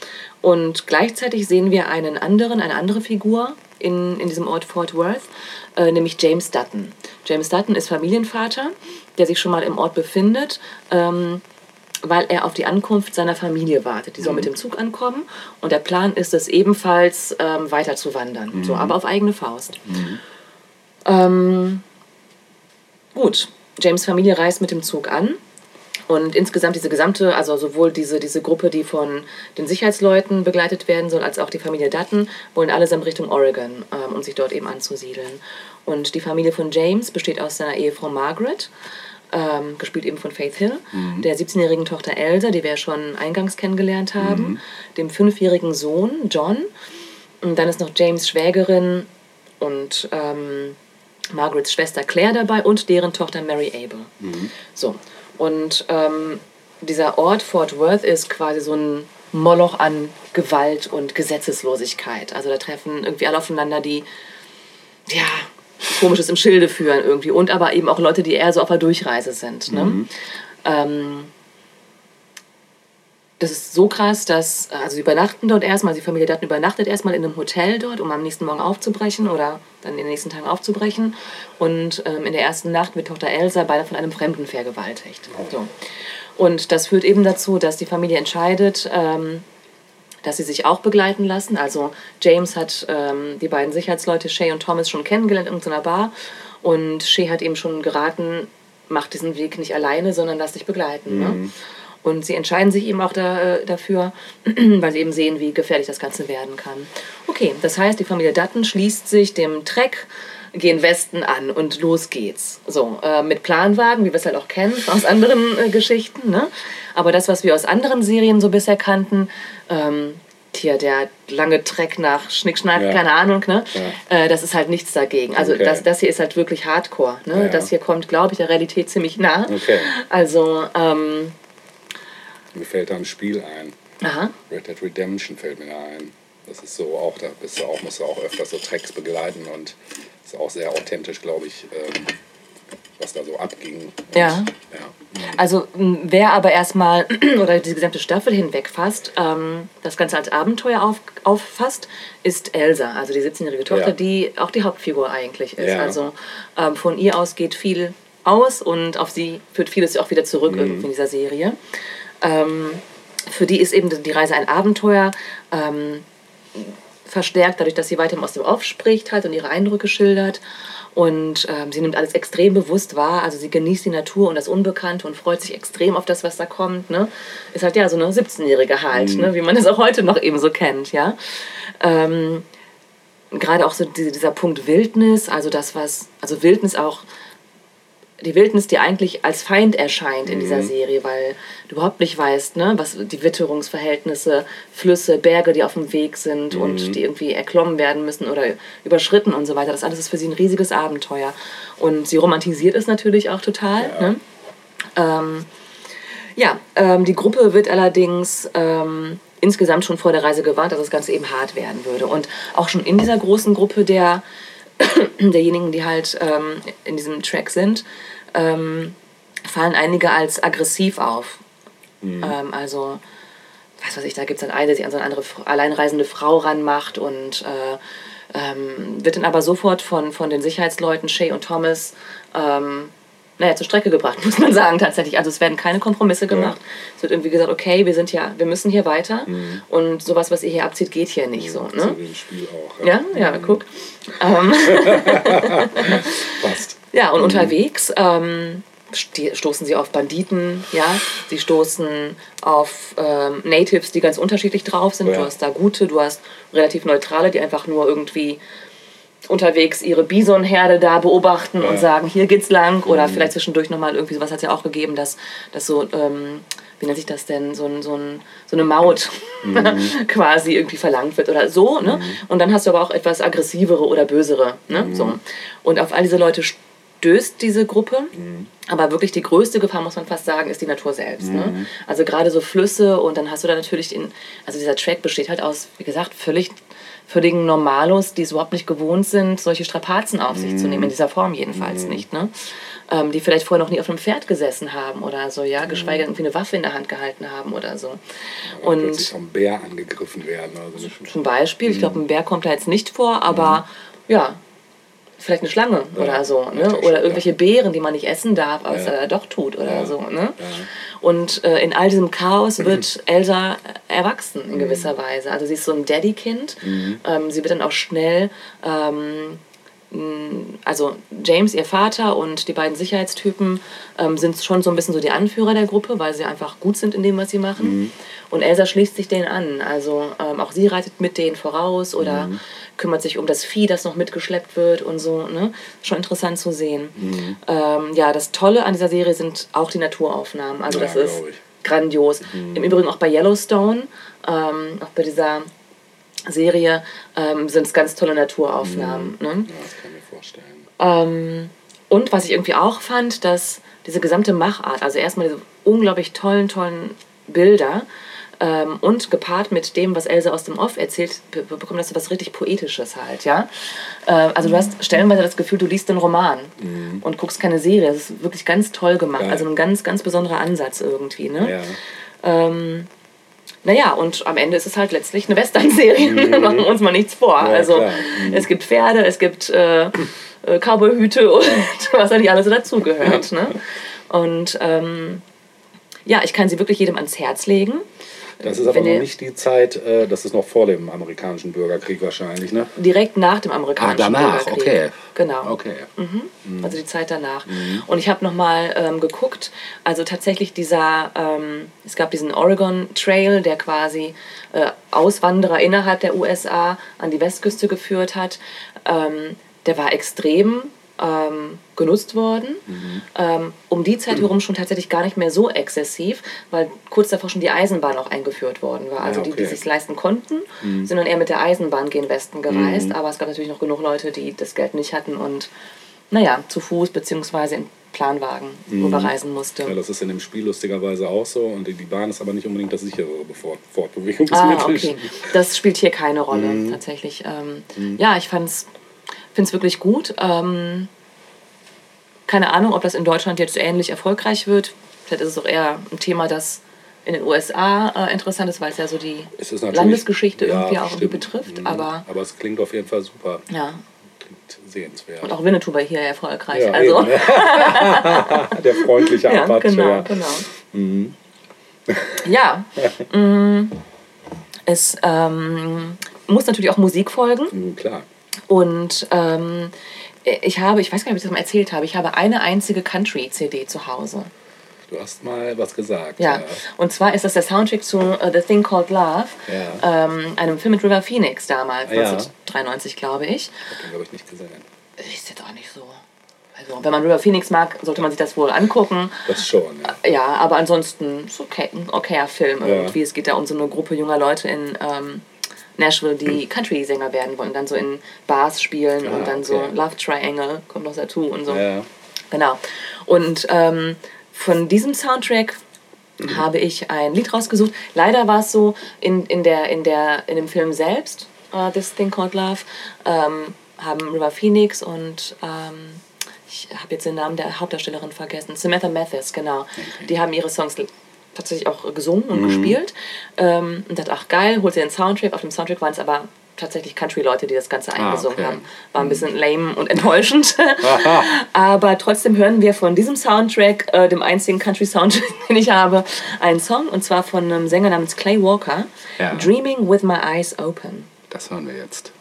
Und gleichzeitig sehen wir einen anderen, eine andere Figur in, in diesem Ort Fort Worth, äh, nämlich James Dutton. James Dutton ist Familienvater, der sich schon mal im Ort befindet, ähm, weil er auf die Ankunft seiner Familie wartet. Die soll mit dem Zug ankommen und der Plan ist es ebenfalls ähm, weiter zu wandern, so, aber auf eigene Faust. Ähm, gut, James Familie reist mit dem Zug an und insgesamt diese gesamte, also sowohl diese, diese Gruppe, die von den Sicherheitsleuten begleitet werden soll, als auch die Familie Dutton, wollen allesamt Richtung Oregon, ähm, um sich dort eben anzusiedeln. Und die Familie von James besteht aus seiner Ehefrau Margaret, ähm, gespielt eben von Faith Hill, der 17-jährigen Tochter Elsa, die wir schon eingangs kennengelernt haben, dem fünfjährigen Sohn John. Und dann ist noch James Schwägerin und ähm, Margarets Schwester Claire dabei und deren Tochter Mary Abel. So. Und ähm, dieser Ort Fort Worth ist quasi so ein Moloch an Gewalt und Gesetzeslosigkeit. Also da treffen irgendwie alle aufeinander, die ja komisches im Schilde führen irgendwie und aber eben auch Leute, die eher so auf der Durchreise sind. Ne? Ähm, das ist so krass, dass, also sie übernachten dort erstmal, die Familie Dutton übernachtet erstmal in einem Hotel dort, um am nächsten Morgen aufzubrechen oder dann in den nächsten Tagen aufzubrechen. Und ähm, in der ersten Nacht wird Tochter Elsa beide von einem Fremden vergewaltigt. So. Und das führt eben dazu, dass die Familie entscheidet, ähm, dass sie sich auch begleiten lassen. Also James hat ähm, die beiden Sicherheitsleute Shay und Thomas schon kennengelernt in irgendeiner Bar und Shay hat ihm schon geraten, mach diesen Weg nicht alleine, sondern lass dich begleiten. Ne? Und sie entscheiden sich eben auch da, äh, dafür, *clears throat* weil sie eben sehen, wie gefährlich das Ganze werden kann. Okay, das heißt, die Familie Dutton schließt sich dem Trek gehen Westen an und los geht's. So, äh, mit Planwagen, wie wir es halt auch kennen aus anderen äh, Geschichten. Ne? Aber das, was wir aus anderen Serien so bisher kannten, ähm, hier der lange Trek nach Schnickschnack, Ja. keine Ahnung, ne? Ja. Äh, das ist halt nichts dagegen. Also Okay. das, das hier ist halt wirklich Hardcore. Ne? Ja. Das hier kommt, glaube ich, der Realität ziemlich nah. Okay. Also, ähm, Mir fällt da ein Spiel ein. aha. Red Dead Redemption fällt mir da ein. Das ist so auch, da bist du auch, musst du auch öfters so Tracks begleiten und ist auch sehr authentisch, glaube ich, ähm, was da so abging. Und, Ja. ja. Also wer aber erstmal *clears throat* oder die gesamte Staffel hinweg fasst, ähm, das Ganze als Abenteuer auf, auffasst, ist Elsa, also die 17-jährige Tochter, Ja. die auch die Hauptfigur eigentlich ist. Ja. Also ähm, von ihr aus geht viel aus und auf sie führt vieles auch wieder zurück irgendwie in dieser Serie. Ähm, für die ist eben die Reise ein Abenteuer. Ähm, verstärkt dadurch, dass sie weiterhin aus dem Off spricht halt und ihre Eindrücke schildert. Und ähm, sie nimmt alles extrem bewusst wahr. Also sie genießt die Natur und das Unbekannte und freut sich extrem auf das, was da kommt. Ne? Ist halt ja so eine 17-Jährige halt, ne? wie man das auch heute noch eben so kennt. Ja? Ähm, Gerade auch so diese, dieser Punkt Wildnis, also das, was, also Wildnis auch die Wildnis, die eigentlich als Feind erscheint in dieser Serie, weil du überhaupt nicht weißt, ne, was die Witterungsverhältnisse, Flüsse, Berge, die auf dem Weg sind und die irgendwie erklommen werden müssen oder überschritten und so weiter. Das alles ist für sie ein riesiges Abenteuer. Und sie romantisiert es natürlich auch total. Ne? Ähm, ja, ähm, die Gruppe wird allerdings ähm, insgesamt schon vor der Reise gewarnt, dass das Ganze eben hart werden würde. Und auch schon in dieser großen Gruppe der, *clears throat* derjenigen, die halt ähm, in diesem Track sind, ähm, fallen einige als aggressiv auf. Ähm, also, was weiß ich, da gibt es dann eine, die sich an so eine andere alleinreisende Frau ranmacht und äh, ähm, wird dann aber sofort von, von den Sicherheitsleuten, Shay und Thomas, ähm, naja, zur Strecke gebracht, *laughs* muss man sagen, tatsächlich. Also es werden keine Kompromisse gemacht. Es wird irgendwie gesagt, okay, wir sind ja, wir müssen hier weiter und sowas, was ihr hier abzieht, geht hier nicht so. So Ne? wie im Spiel auch. Ja, ja, guck. *laughs* Passt. Ja, und unterwegs ähm, stoßen sie auf Banditen, ja, sie stoßen auf ähm, Natives, die ganz unterschiedlich drauf sind. Ja. Du hast da gute, du hast relativ neutrale, die einfach nur irgendwie unterwegs ihre Bisonherde da beobachten und sagen, hier geht's lang. Oder vielleicht zwischendurch nochmal irgendwie, sowas hat es ja auch gegeben, dass, dass so, ähm, wie nennt sich das denn, so, ein, so, ein, so eine Maut *laughs* quasi irgendwie verlangt wird oder so. Ne? Und dann hast du aber auch etwas aggressivere oder bösere. Ne? So. Und auf all diese Leute stößt diese Gruppe. Aber wirklich die größte Gefahr, muss man fast sagen, ist die Natur selbst. Ne? Also gerade so Flüsse und dann hast du da natürlich in, also dieser Track besteht halt aus, wie gesagt, völlig völligen Normalos, die es überhaupt nicht gewohnt sind, solche Strapazen auf sich zu nehmen, in dieser Form jedenfalls nicht. Ne? Ähm, die vielleicht vorher noch nie auf einem Pferd gesessen haben oder so, ja, geschweige denn irgendwie eine Waffe in der Hand gehalten haben oder so. Und plötzlich vom Bär angegriffen werden. Also zum Beispiel, ich glaube, ein Bär kommt da jetzt nicht vor, aber ja, vielleicht eine Schlange oder so, ne? Oder ja. irgendwelche Beeren, die man nicht essen darf, aber es Ja. äh, doch tut oder Ja. so, ne? Und äh, in all diesem Chaos wird Elsa erwachsen Mhm. in gewisser Weise. Also sie ist so ein Daddy-Kind. Ähm, sie wird dann auch schnell ähm, also James, ihr Vater und die beiden Sicherheitstypen ähm, sind schon so ein bisschen so die Anführer der Gruppe, weil sie einfach gut sind in dem, was sie machen. Und Elsa schließt sich denen an. Also ähm, auch sie reitet mit denen voraus oder kümmert sich um das Vieh, das noch mitgeschleppt wird und so. Ne? Schon interessant zu sehen. Ähm, ja, das Tolle an dieser Serie sind auch die Naturaufnahmen. Also Ja, das ist grandios. Im Übrigen auch bei Yellowstone, ähm, auch bei dieser Serie ähm, sind es ganz tolle Naturaufnahmen. Ne? ja, das kann ich mir vorstellen. Ähm, und was ich irgendwie auch fand, dass diese gesamte Machart, also erstmal diese unglaublich tollen, tollen Bilder ähm, und gepaart mit dem, was Else aus dem Off erzählt, be be- bekommt das so was richtig Poetisches halt, ja. Äh, also du hast stellenweise das Gefühl, du liest einen Roman und guckst keine Serie. Das ist wirklich ganz toll gemacht. Geil. Also ein ganz, ganz besonderer Ansatz irgendwie, ne? Ja. Ähm, naja, und am Ende ist es halt letztlich eine Western-Serie. *laughs* Machen wir uns mal nichts vor. also klar. Mhm. es gibt Pferde, es gibt äh, äh, Cowboyhüte und *laughs* was da nicht alles so dazugehört. Ne? Und ähm, ja, ich kann sie wirklich jedem ans Herz legen. Das ist aber noch nicht die Zeit, äh, das ist noch vor dem amerikanischen Bürgerkrieg wahrscheinlich, ne? Direkt nach dem amerikanischen Ah, danach, Bürgerkrieg. okay. Genau. Okay. also die Zeit danach. Und ich habe nochmal ähm, geguckt, also tatsächlich dieser, ähm, es gab diesen Oregon Trail, der quasi äh, Auswanderer innerhalb der USA an die Westküste geführt hat. Ähm, der war extrem ähm, genutzt worden. Ähm, um die Zeit herum schon tatsächlich gar nicht mehr so exzessiv, weil kurz davor schon die Eisenbahn auch eingeführt worden war. Also die, die okay. sich leisten konnten, sind dann eher mit der Eisenbahn gen Westen gereist. Aber es gab natürlich noch genug Leute, die das Geld nicht hatten und naja, zu Fuß beziehungsweise in Planwagen überreisen musste. Ja, das ist in dem Spiel lustigerweise auch so und die die Bahn ist aber nicht unbedingt das sicherere Befort Fortbewegungsmittel. *laughs* Ah, okay. Das spielt hier keine Rolle, tatsächlich. Ähm, Ja, ich fand's, find's wirklich gut. Ähm, keine Ahnung, ob das in Deutschland jetzt ähnlich erfolgreich wird. Vielleicht ist es auch eher ein Thema, das in den USA äh, interessant ist, weil es ja so die Es Landesgeschichte ja, irgendwie auch irgendwie betrifft. Mhm. Aber aber es klingt auf jeden Fall super. ja, Klingt sehenswert. und auch Winnetou war hier erfolgreich. Ja, also, ne? *laughs* Der freundliche ja, Apache. genau, ja. genau. Ja, *laughs* mm, es ähm, muss natürlich auch Musik folgen. Mhm, Klar. Und ähm, ich habe, ich weiß gar nicht, ob ich das mal erzählt habe, ich habe eine einzige Country-CD zu Hause. Du hast mal was gesagt. Ja. Und zwar ist das der Soundtrack zu uh, The Thing Called Love, Ja. ähm, einem Film mit River Phoenix damals, Ja. 1993, glaube ich. Ich habe den, glaube ich, nicht gesehen. Ist jetzt auch nicht so Also, wenn man River Phoenix mag, sollte man sich das wohl angucken. Das schon, ja. Ja, aber ansonsten ist okay, ein okayer Film irgendwie. Es geht da um so eine Gruppe junger Leute in ähm, Nashville, die Country-Sänger werden wollen, dann so in Bars spielen Ah, und dann so okay. Love Triangle kommt noch dazu und so. Ja. Genau. Und ähm, von diesem Soundtrack habe ich ein Lied rausgesucht. Leider war es so, in, in, der, in, der, in dem Film selbst, uh, This Thing Called Love, ähm, haben River Phoenix und ähm, ich habe jetzt den Namen der Hauptdarstellerin vergessen, Samantha Mathis, genau. Die haben ihre Songs tatsächlich auch gesungen und gespielt. Ähm, und dachte, ach geil, holt sie den Soundtrack. Auf dem Soundtrack waren es aber tatsächlich Country-Leute, die das Ganze eingesungen okay. haben. War ein bisschen lame und enttäuschend. *laughs* Aber trotzdem hören wir von diesem Soundtrack, äh, dem einzigen Country-Soundtrack, *laughs* den ich habe, einen Song. Und zwar von einem Sänger namens Clay Walker. Ja. Dreaming with my eyes open. Das hören wir jetzt.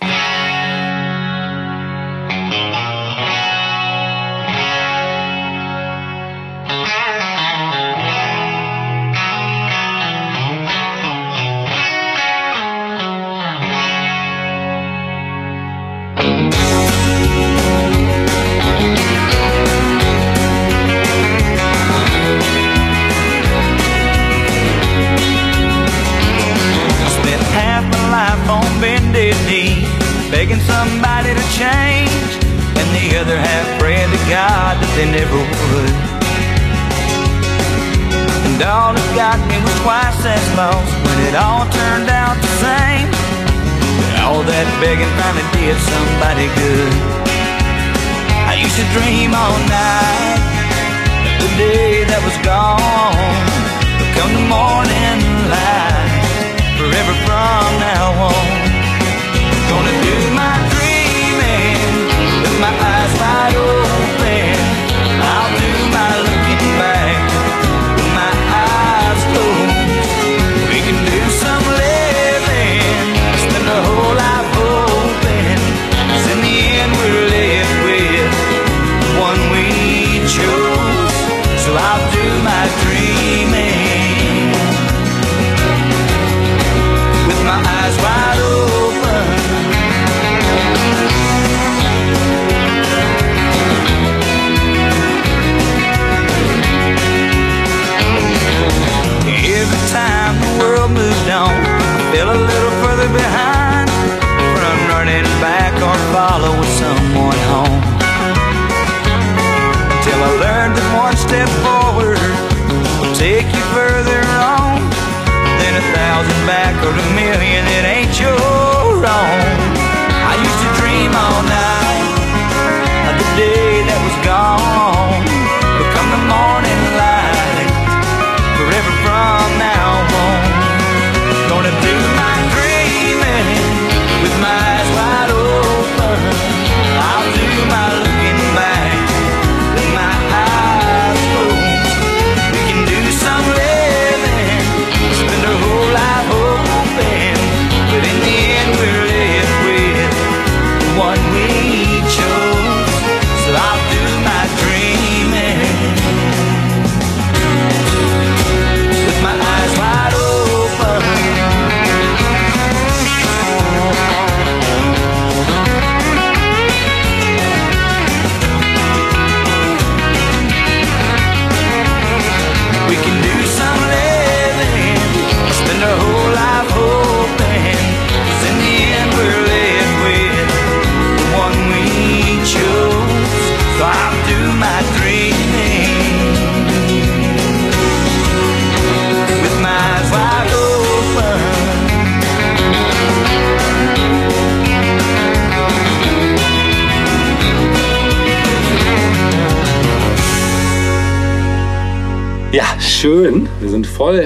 Other half praying to God that they never would. And all it got me was twice as lost when it all turned out the same. But all that begging finally did somebody good. I used to dream all night of the day that was gone. But come the morning light, forever from now on.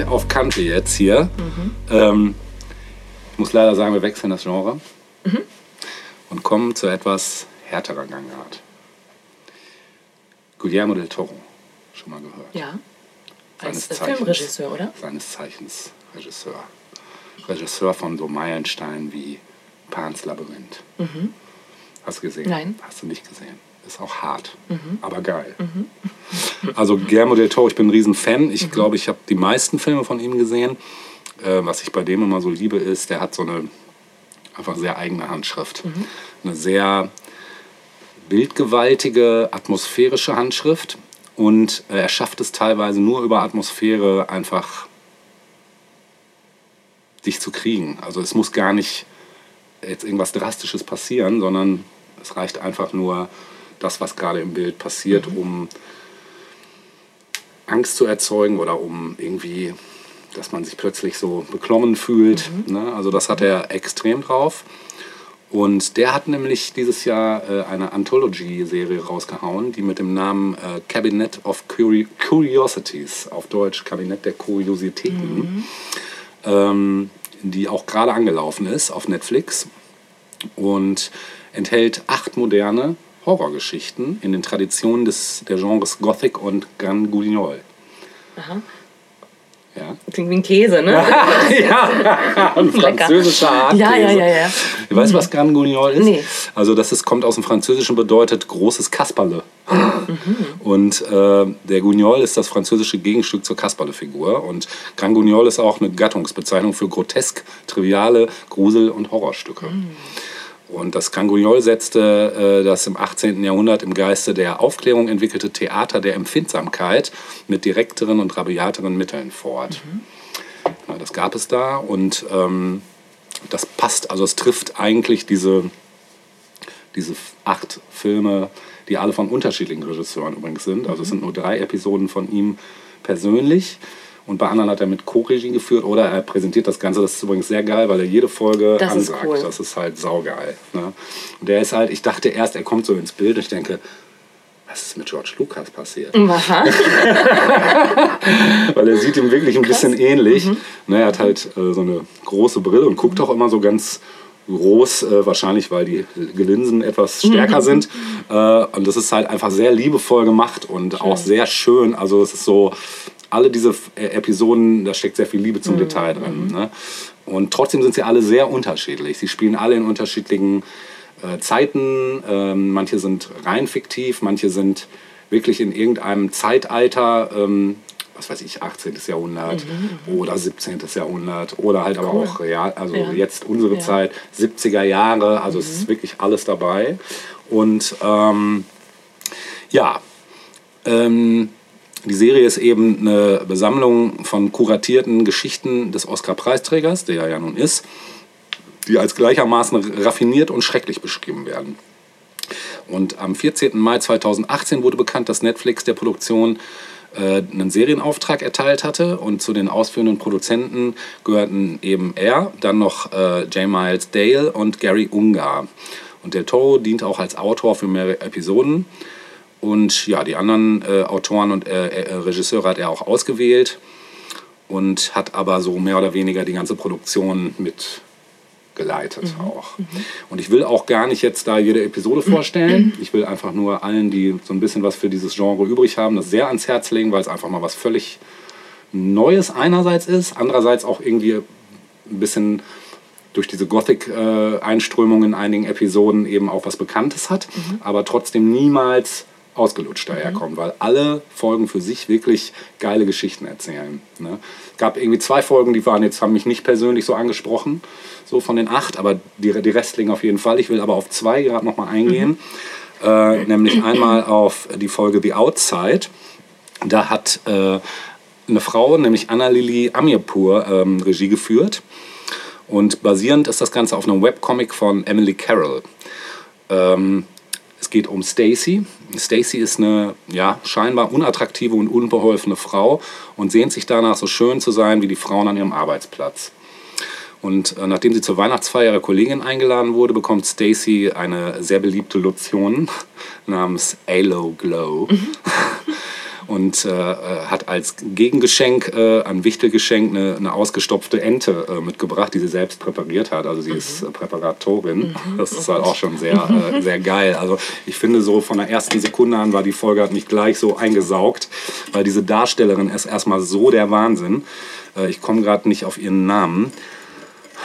Voll auf Country jetzt hier. Ähm, ich muss leider sagen, wir wechseln das Genre und kommen zu etwas härterer Gangart. Guillermo del Toro, schon mal gehört. Ja. Als Seines äh, Zeichens. Filmregisseur, oder? Seines Zeichens Regisseur. Regisseur von so Meilensteinen wie Pan's Labyrinth. Hast du gesehen? Nein. Hast du nicht gesehen. Ist auch hart, aber geil. Also Guillermo del Toro, ich bin ein Riesenfan. Ich glaube, ich habe die meisten Filme von ihm gesehen. Äh, was ich bei dem immer so liebe, ist, der hat so eine einfach sehr eigene Handschrift. Eine sehr bildgewaltige, atmosphärische Handschrift. Und äh, er schafft es teilweise nur über Atmosphäre einfach dich zu kriegen. Also es muss gar nicht jetzt irgendwas Drastisches passieren, sondern es reicht einfach nur das, was gerade im Bild passiert, um Angst zu erzeugen oder um irgendwie, dass man sich plötzlich so beklommen fühlt. Ne? Also das hat er extrem drauf. Und der hat nämlich dieses Jahr äh, eine Anthology-Serie rausgehauen, die mit dem Namen äh, Cabinet of Curi Curiosities, auf Deutsch Kabinett der Kuriositäten, ähm, die auch gerade angelaufen ist auf Netflix und enthält acht moderne Horrorgeschichten in den Traditionen des, der Genres Gothic und Grand Guignol. Aha. Ja. Klingt wie ein Käse, ne? *laughs* ja, *laughs* ein französischer Hartkäse. Ja, ja, ja, ja. Du weißt, was Grand Guignol ist? Nee. Also das ist, kommt aus dem Französischen, bedeutet großes Kasperle. Und äh, der Guignol ist das französische Gegenstück zur Kasperle-Figur. Und Grand Guignol ist auch eine Gattungsbezeichnung für grotesk, triviale Grusel- und Horrorstücke. Und das Grand Guignol setzte äh, das im 18. Jahrhundert im Geiste der Aufklärung entwickelte Theater der Empfindsamkeit mit direkteren und rabiateren Mitteln fort. Ja, das gab es da und ähm, das passt, also es trifft eigentlich diese, diese acht Filme, die alle von unterschiedlichen Regisseuren übrigens sind. Also es sind nur drei Episoden von ihm persönlich. Und bei anderen hat er mit Co-Regie geführt oder er präsentiert das Ganze. Das ist übrigens sehr geil, weil er jede Folge Das ist ansagt. cool. Das ist halt saugeil. Ne? Und der ist halt, ich dachte erst, er kommt so ins Bild und ich denke, was ist mit George Lucas passiert? Aha. *laughs* Weil er sieht ihm wirklich ein bisschen Mhm. ähnlich. Ne, er hat halt äh, so eine große Brille und guckt auch immer so ganz groß, äh, wahrscheinlich weil die Gelinsen etwas Mhm. stärker sind. Äh, und das ist halt einfach sehr liebevoll gemacht und auch sehr schön. Also es ist so, alle diese äh, Episoden, da steckt sehr viel Liebe Mhm. zum Detail drin. Ne? Und trotzdem sind sie alle sehr unterschiedlich. Sie spielen alle in unterschiedlichen äh, Zeiten. Ähm, manche sind rein fiktiv, manche sind wirklich in irgendeinem Zeitalter, ähm, was weiß ich, 18. Jahrhundert oder 17. Jahrhundert oder halt aber auch real, also Ja. jetzt unsere Ja. Zeit, 70er Jahre, also es ist wirklich alles dabei. Und ähm, ja, ähm, die Serie ist eben eine Besammlung von kuratierten Geschichten des Oscar-Preisträgers, der er ja nun ist, die als gleichermaßen raffiniert und schrecklich beschrieben werden. Und am 14. Mai 2018 wurde bekannt, dass Netflix der Produktion äh, einen Serienauftrag erteilt hatte. Und zu den ausführenden Produzenten gehörten eben er, dann noch äh, J. Miles Dale und Gary Ungar. Und Del Toro dient auch als Autor für mehrere Episoden. Und ja, die anderen äh, Autoren und äh, äh, Regisseure hat er auch ausgewählt und hat aber so mehr oder weniger die ganze Produktion mit geleitet auch. Und ich will auch gar nicht jetzt da jede Episode vorstellen. Ich will einfach nur allen, die so ein bisschen was für dieses Genre übrig haben, das sehr ans Herz legen, weil es einfach mal was völlig Neues einerseits ist, andererseits auch irgendwie ein bisschen durch diese Gothic-Einströmung in einigen Episoden eben auch was Bekanntes hat, aber trotzdem niemals ausgelutscht daherkommt, weil alle Folgen für sich wirklich geile Geschichten erzählen. Ne? Es gab irgendwie zwei Folgen, die waren jetzt, haben mich nicht persönlich so angesprochen, so von den acht, aber die, die restlichen auf jeden Fall. Ich will aber auf zwei gerade nochmal eingehen, äh, nämlich einmal auf die Folge The Outside. Da hat äh, eine Frau, nämlich Anna-Lili Amirpur, ähm, Regie geführt. Und basierend ist das Ganze auf einem Webcomic von Emily Carroll. Ähm, es geht um Stacy. Stacy ist eine ja, scheinbar unattraktive und unbeholfene Frau und sehnt sich danach, so schön zu sein wie die Frauen an ihrem Arbeitsplatz. Und äh, nachdem sie zur Weihnachtsfeier ihrer Kollegin eingeladen wurde, bekommt Stacy eine sehr beliebte Lotion *laughs* namens Halo Glow. *laughs* Und äh, äh, hat als Gegengeschenk, äh, ein Wichtelgeschenk, eine, eine ausgestopfte Ente äh, mitgebracht, die sie selbst präpariert hat. Also sie ist äh, Präparatorin. Das ist halt auch schon sehr, äh, sehr geil. Also ich finde so von der ersten Sekunde an war die Folge hat mich gleich so eingesaugt, weil diese Darstellerin ist erstmal so der Wahnsinn. Äh, ich komme gerade nicht auf ihren Namen.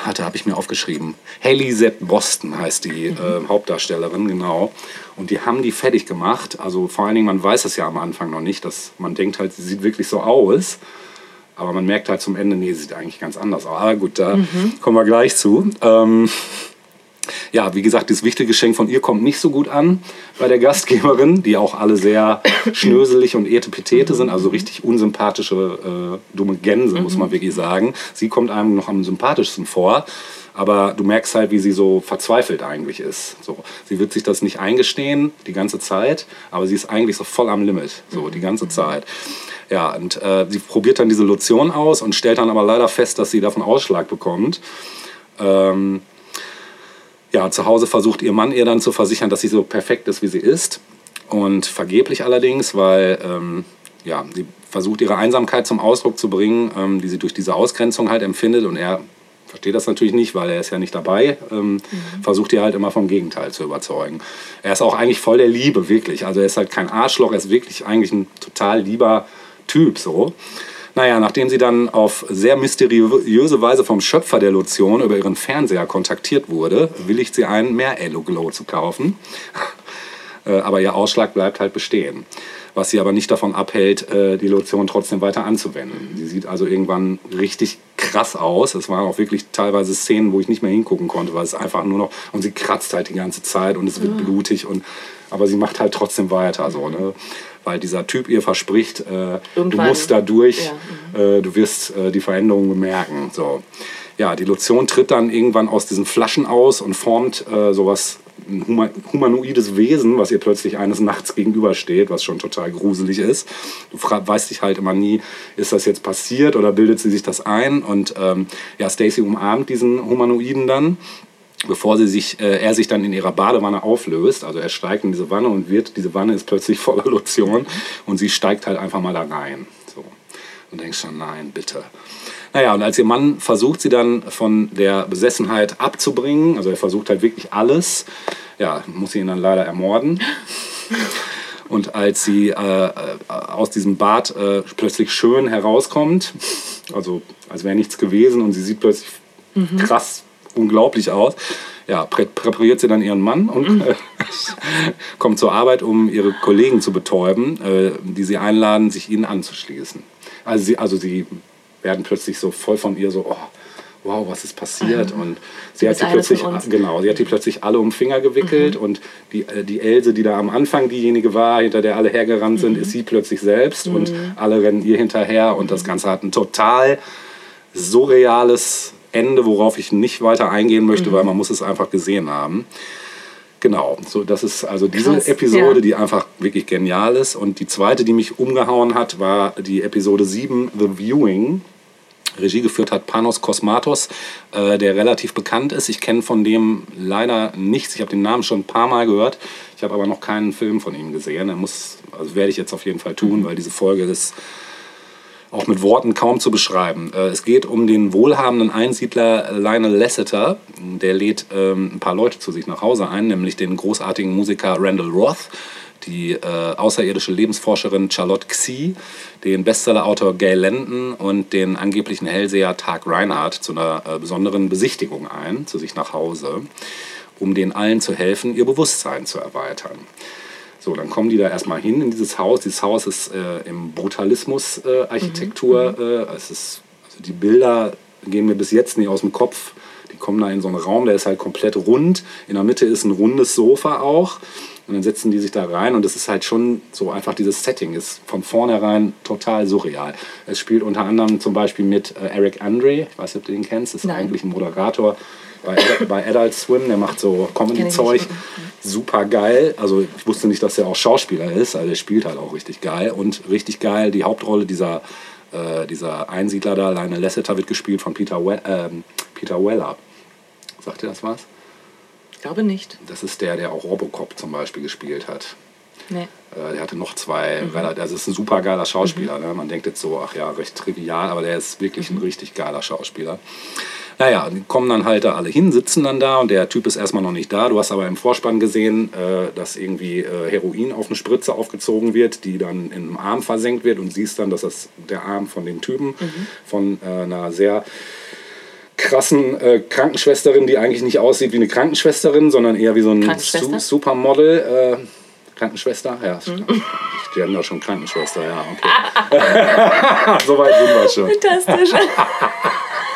Hatte, habe ich mir aufgeschrieben. Haley Sepp Boston heißt die äh, Hauptdarstellerin, genau. Und die haben die fertig gemacht. Also vor allen Dingen, man weiß es ja am Anfang noch nicht, dass man denkt halt, sie sieht wirklich so aus. Aber man merkt halt zum Ende, nee, sie sieht eigentlich ganz anders aus. Aber gut, da kommen wir gleich zu. Ähm, ja, wie gesagt, das wichtige Geschenk von ihr kommt nicht so gut an bei der Gastgeberin, die auch alle sehr schnöselig und etepetete sind, also richtig unsympathische, äh, dumme Gänse, muss man wirklich sagen. Sie kommt einem noch am sympathischsten vor. Aber du merkst halt, wie sie so verzweifelt eigentlich ist. So, sie wird sich das nicht eingestehen die ganze Zeit, aber sie ist eigentlich so voll am Limit, so die ganze Zeit. Ja, und äh, sie probiert dann diese Lotion aus und stellt dann aber leider fest, dass sie davon Ausschlag bekommt. Ähm, ja, zu Hause versucht ihr Mann ihr dann zu versichern, dass sie so perfekt ist, wie sie ist. Und vergeblich allerdings, weil ähm, ja, sie versucht ihre Einsamkeit zum Ausdruck zu bringen, ähm, die sie durch diese Ausgrenzung halt empfindet. Und er versteht das natürlich nicht, weil er ist ja nicht dabei, ähm, mhm. versucht ihr halt immer vom Gegenteil zu überzeugen. Er ist auch eigentlich voll der Liebe, wirklich. Also er ist halt kein Arschloch, er ist wirklich eigentlich ein total lieber Typ so. Naja, nachdem sie dann auf sehr mysteriöse Weise vom Schöpfer der Lotion über ihren Fernseher kontaktiert wurde, willigt sie ein, mehr Glow zu kaufen. *laughs* Äh, aber ihr Ausschlag bleibt halt bestehen. Was sie aber nicht davon abhält, äh, die Lotion trotzdem weiter anzuwenden. Sie sieht also irgendwann richtig krass aus. Es waren auch wirklich teilweise Szenen, wo ich nicht mehr hingucken konnte, weil es einfach nur noch. Und sie kratzt halt die ganze Zeit und es wird blutig. Und, aber sie macht halt trotzdem weiter. So, ne? Weil dieser Typ ihr verspricht, äh, du musst da durch, ja. äh, du wirst äh, die Veränderung bemerken. So. Ja, die Lotion tritt dann irgendwann aus diesen Flaschen aus und formt äh, sowas, ein humanoides Wesen, was ihr plötzlich eines Nachts gegenübersteht, was schon total gruselig ist. Du weißt dich halt immer nie, ist das jetzt passiert oder bildet sie sich das ein? Und ähm, ja, Stacy umarmt diesen Humanoiden dann bevor sie sich, äh, er sich dann in ihrer Badewanne auflöst. Also er steigt in diese Wanne und wird, diese Wanne ist plötzlich *laughs* voller Lotion und sie steigt halt einfach mal da rein. So. Und denkst schon, nein, bitte. Naja, und als ihr Mann versucht, sie dann von der Besessenheit abzubringen, also er versucht halt wirklich alles, ja, muss sie ihn dann leider ermorden. *laughs* Und als sie äh, äh aus diesem Bad äh, plötzlich schön herauskommt, also als wäre nichts gewesen und sie sieht plötzlich mhm. krass unglaublich aus. Ja, prä präpariert sie dann ihren Mann und äh, *laughs* kommt zur Arbeit, um ihre Kollegen zu betäuben, äh, die sie einladen, sich ihnen anzuschließen. Also sie, also sie werden plötzlich so voll von ihr so, oh, wow, was ist passiert? Und sie hat sie plötzlich, genau, sie hat die plötzlich alle um den Finger gewickelt mhm. und die, äh, die Else, die da am Anfang diejenige war, hinter der alle hergerannt sind, mhm. ist sie plötzlich selbst mhm. und alle rennen ihr hinterher und das Ganze hat ein total surreales Ende, worauf ich nicht weiter eingehen möchte, mhm. weil man muss es einfach gesehen haben. Genau, so das ist also diese Krass, Episode, ja. die einfach wirklich genial ist. Und die zweite, die mich umgehauen hat, war die Episode 7, The Viewing. Regie geführt hat Panos Kosmatos, äh, der relativ bekannt ist. Ich kenne von dem leider nichts. Ich habe den Namen schon ein paar Mal gehört. Ich habe aber noch keinen Film von ihm gesehen. Er muss, also werde ich jetzt auf jeden Fall tun, mhm. weil diese Folge ist auch mit Worten kaum zu beschreiben. Äh, es geht um den wohlhabenden Einsiedler Lionel Lasseter. Der lädt ähm, ein paar Leute zu sich nach Hause ein, nämlich den großartigen Musiker Randall Roth, die äh, außerirdische Lebensforscherin Charlotte Xie, den Bestsellerautor Gail Landon und den angeblichen Hellseher Tag Reinhardt zu einer äh, besonderen Besichtigung ein, zu sich nach Hause, um den allen zu helfen, ihr Bewusstsein zu erweitern. So, dann kommen die da erstmal hin in dieses Haus. Dieses Haus ist äh, im Brutalismus-Architektur. Äh, mhm. äh, es ist, also die Bilder gehen mir bis jetzt nicht aus dem Kopf. Die kommen da in so einen Raum, der ist halt komplett rund. In der Mitte ist ein rundes Sofa auch. Und dann setzen die sich da rein und es ist halt schon so einfach dieses Setting ist von vornherein total surreal. Es spielt unter anderem zum Beispiel mit äh, Eric Andre, ich weiß nicht, ob du den kennst, das ist Nein. eigentlich ein Moderator bei, bei Adult Swim, der macht so Comedy-Zeug. Super geil. Also ich wusste nicht, dass er auch Schauspieler ist, also er spielt halt auch richtig geil. Und richtig geil, die Hauptrolle dieser, äh, dieser Einsiedler da, Leine Lasseter, wird gespielt von Peter, we äh, Peter Weller. Sagt ihr das was? Ich glaube nicht. Das ist der, der auch Robocop zum Beispiel gespielt hat. Nee. Äh, der hatte noch zwei, mhm. also ist ein super geiler Schauspieler. Mhm. Ne? Man denkt jetzt so, ach ja, recht trivial, aber der ist wirklich mhm. ein richtig geiler Schauspieler. Naja, die kommen dann halt da alle hin, sitzen dann da und der Typ ist erstmal noch nicht da. Du hast aber im Vorspann gesehen, äh, dass irgendwie äh, Heroin auf eine Spritze aufgezogen wird, die dann in einem Arm versenkt wird und siehst dann, dass das der Arm von dem Typen, mhm. von äh, einer sehr krassen äh, Krankenschwesterin, die eigentlich nicht aussieht wie eine Krankenschwesterin, sondern eher wie so ein Su Supermodel. Äh, Krankenschwester? Ja, mhm. die hatten doch schon Krankenschwester, ja, okay. *laughs* Soweit sind wir schon. Fantastisch. *laughs*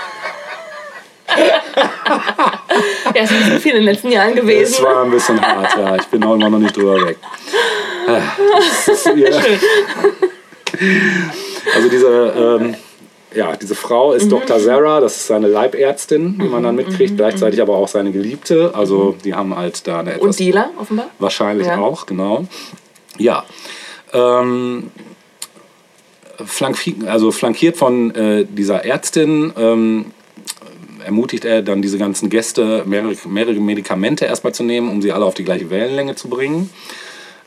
Ja, es ist ein bisschen viel in den letzten Jahren gewesen. Es war ein bisschen hart, ja. Ich bin auch immer noch nicht drüber weg. Ah, ist, ja. *laughs* Also diese, ähm, ja, diese Frau Mhm. ist Dr. Sarah, das ist seine Leibärztin, die man dann mitkriegt, gleichzeitig aber auch seine Geliebte. Also die haben halt da eine etwas Und Dealer, offenbar. Wahrscheinlich Ja. auch, genau. Ja. Ähm, flanki also flankiert von äh, dieser Ärztin ähm, ermutigt er dann diese ganzen Gäste, mehrere, mehrere Medikamente erstmal zu nehmen, um sie alle auf die gleiche Wellenlänge zu bringen.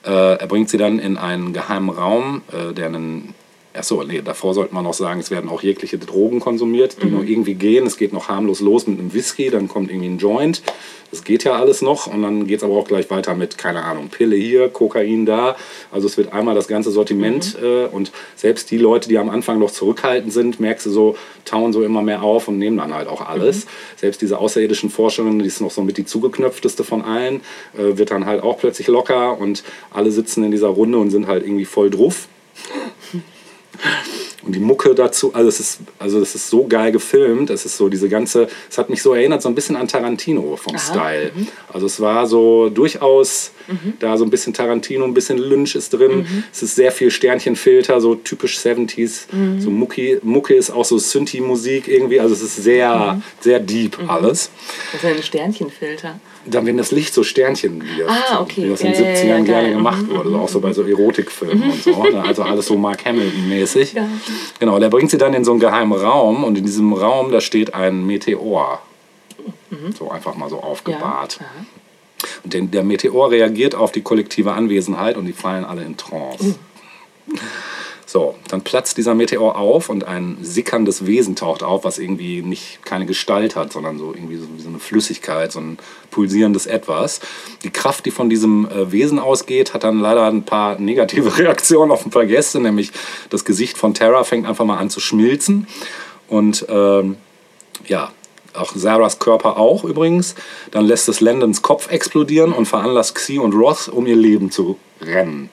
Äh, er bringt sie dann in einen geheimen Raum, äh, der einen. Achso, nee, davor sollte man noch sagen, es werden auch jegliche Drogen konsumiert, die nur irgendwie gehen. Es geht noch harmlos los mit einem Whisky, dann kommt irgendwie ein Joint. Das geht ja alles noch und dann geht es aber auch gleich weiter mit, keine Ahnung, Pille hier, Kokain da. Also es wird einmal das ganze Sortiment äh, und selbst die Leute, die am Anfang noch zurückhaltend sind, merkst du so, tauen so immer mehr auf und nehmen dann halt auch alles. Selbst diese außerirdischen Forschungen, die ist noch so mit die zugeknöpfteste von allen, äh, wird dann halt auch plötzlich locker und alle sitzen in dieser Runde und sind halt irgendwie voll drauf. *laughs* Und die Mucke dazu, also es ist, also es ist so geil gefilmt, es ist so diese ganze, es hat mich so erinnert, so ein bisschen an Tarantino vom Aha, Style. Also es war so durchaus da so ein bisschen Tarantino, ein bisschen Lynch ist drin. Es ist sehr viel Sternchenfilter, so typisch 70s. So Mucki, Mucke ist auch so Synthi-Musik irgendwie, also es ist sehr, sehr deep alles. Das ist ein Sternchenfilter. Dann, wenn das Licht so Sternchen wirft, Ah, okay. wie das in den ja, 70ern ja, gerne gemacht wurde, so auch so bei so Erotikfilmen und so. ne? Also alles so Mark Hamilton-mäßig. Ja. Genau, der bringt sie dann in so einen geheimen Raum und in diesem Raum, da steht ein Meteor. So einfach mal so aufgebahrt. Und den, der Meteor reagiert auf die kollektive Anwesenheit und die fallen alle in Trance. So, dann platzt dieser Meteor auf und ein sickerndes Wesen taucht auf, was irgendwie nicht keine Gestalt hat, sondern so irgendwie so, so eine Flüssigkeit, so ein pulsierendes Etwas. Die Kraft, die von diesem äh, Wesen ausgeht, hat dann leider ein paar negative *laughs* Reaktionen auf ein paar Gäste, nämlich das Gesicht von Terra fängt einfach mal an zu schmilzen und ähm, ja, auch Sarahs Körper auch übrigens. Dann lässt es Landons Kopf explodieren und veranlasst Xi und Roth, um ihr Leben zu rennen.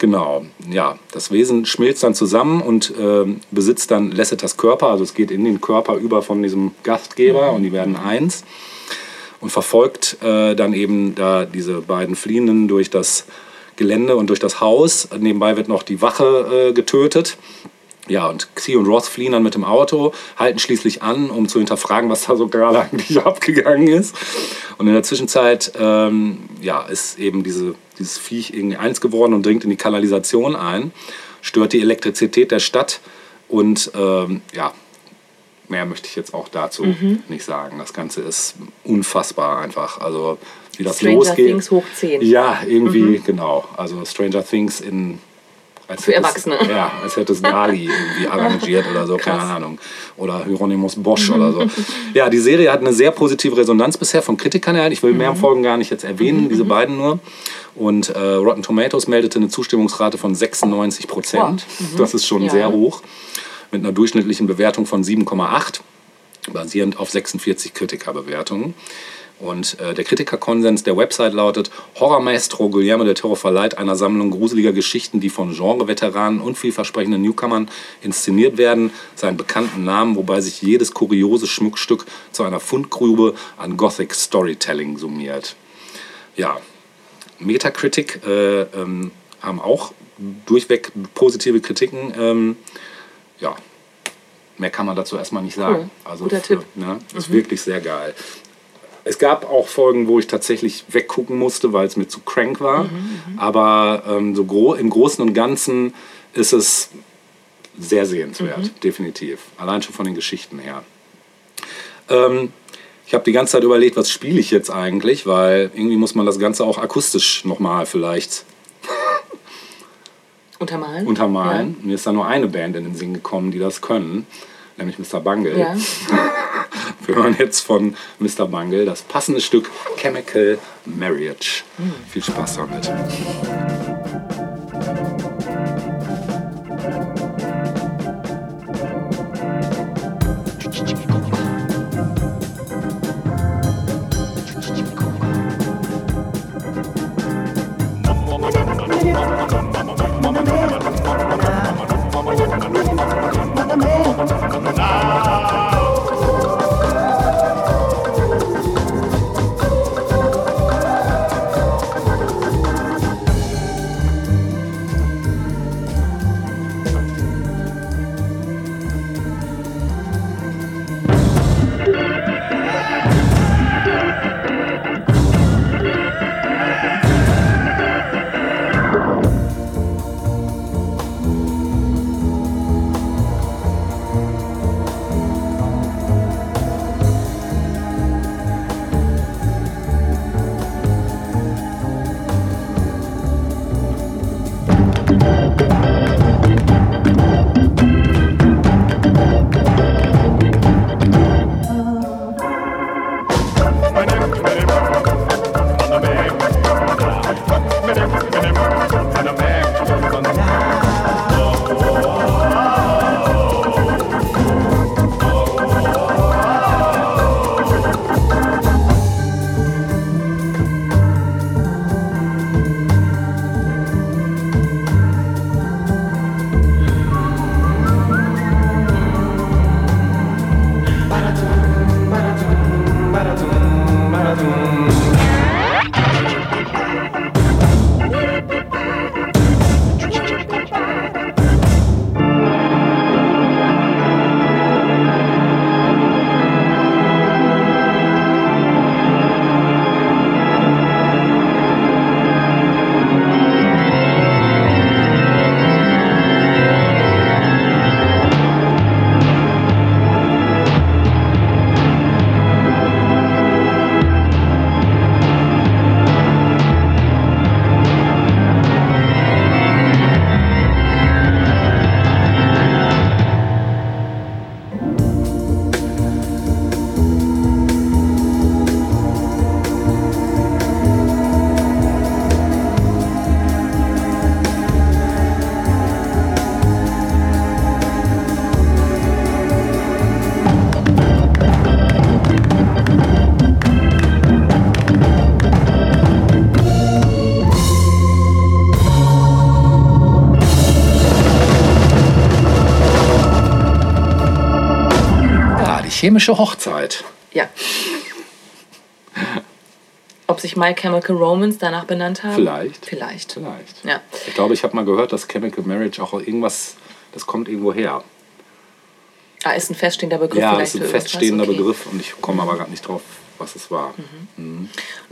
Genau, ja, das Wesen schmilzt dann zusammen und ähm, besitzt dann Lasseters Körper, also es geht in den Körper über von diesem Gastgeber und die werden eins und verfolgt äh, dann eben da diese beiden Fliehenden durch das Gelände und durch das Haus. Nebenbei wird noch die Wache äh, getötet. Ja, und Xi und Roth fliehen dann mit dem Auto, halten schließlich an, um zu hinterfragen, was da so gerade *laughs* eigentlich abgegangen ist. Und in der Zwischenzeit ähm, ja, ist eben diese, dieses Viech irgendwie eins geworden und dringt in die Kanalisation ein, stört die Elektrizität der Stadt und ähm, ja, mehr möchte ich jetzt auch dazu Mhm. nicht sagen. Das Ganze ist unfassbar einfach. Also wie das Stranger losgeht. Things hoch 10. Ja, irgendwie, genau. Also Stranger Things in. Als Für Erwachsene. Es, *laughs* ja, als hätte es Gali irgendwie *laughs* arrangiert oder so, keine Krass. Ahnung. Oder Hieronymus Bosch oder so. *laughs* Ja, die Serie hat eine sehr positive Resonanz bisher von Kritikern erhalten. Ich will mehr Folgen gar nicht jetzt erwähnen, diese beiden nur. Und äh, Rotten Tomatoes meldete eine Zustimmungsrate von 96 Prozent. Das ist schon Ja. sehr hoch. Mit einer durchschnittlichen Bewertung von 7,8 basierend auf 46 Kritikerbewertungen. Und äh, der Kritikerkonsens der Website lautet: Horrormaestro Guillermo del Toro verleiht einer Sammlung gruseliger Geschichten, die von Genreveteranen und vielversprechenden Newcomern inszeniert werden, seinen bekannten Namen, wobei sich jedes kuriose Schmuckstück zu einer Fundgrube an Gothic Storytelling summiert. Ja, Metacritic äh, ähm, haben auch durchweg positive Kritiken. Ähm, ja, mehr kann man dazu erstmal nicht sagen. Cool. Also Guter für- Tipp. Ne, ist wirklich sehr geil. Es gab auch Folgen, wo ich tatsächlich weggucken musste, weil es mir zu crank war. Aber ähm, so gro im Großen und Ganzen ist es sehr sehenswert, definitiv. Allein schon von den Geschichten her. Ähm, ich habe die ganze Zeit überlegt, was spiele ich jetzt eigentlich, weil irgendwie muss man das Ganze auch akustisch nochmal vielleicht *laughs* Untermalen? untermalen. Mir ist da nur eine Band in den Sinn gekommen, die das können, nämlich Mr. Bungle. Ja. *laughs* Wir hören jetzt von Mr. Bungle das passende Stück Chemical Marriage. Viel Spaß damit. Chemische Hochzeit. Ja. Ob sich My Chemical Romance danach benannt haben? Vielleicht. Vielleicht. Vielleicht. Ja. Ich glaube, ich habe mal gehört, dass Chemical Marriage auch irgendwas, das kommt irgendwo her. Ah, ist ein feststehender Begriff Ja, ist ein feststehender Okay. Begriff und ich komme aber gerade nicht drauf, was es war.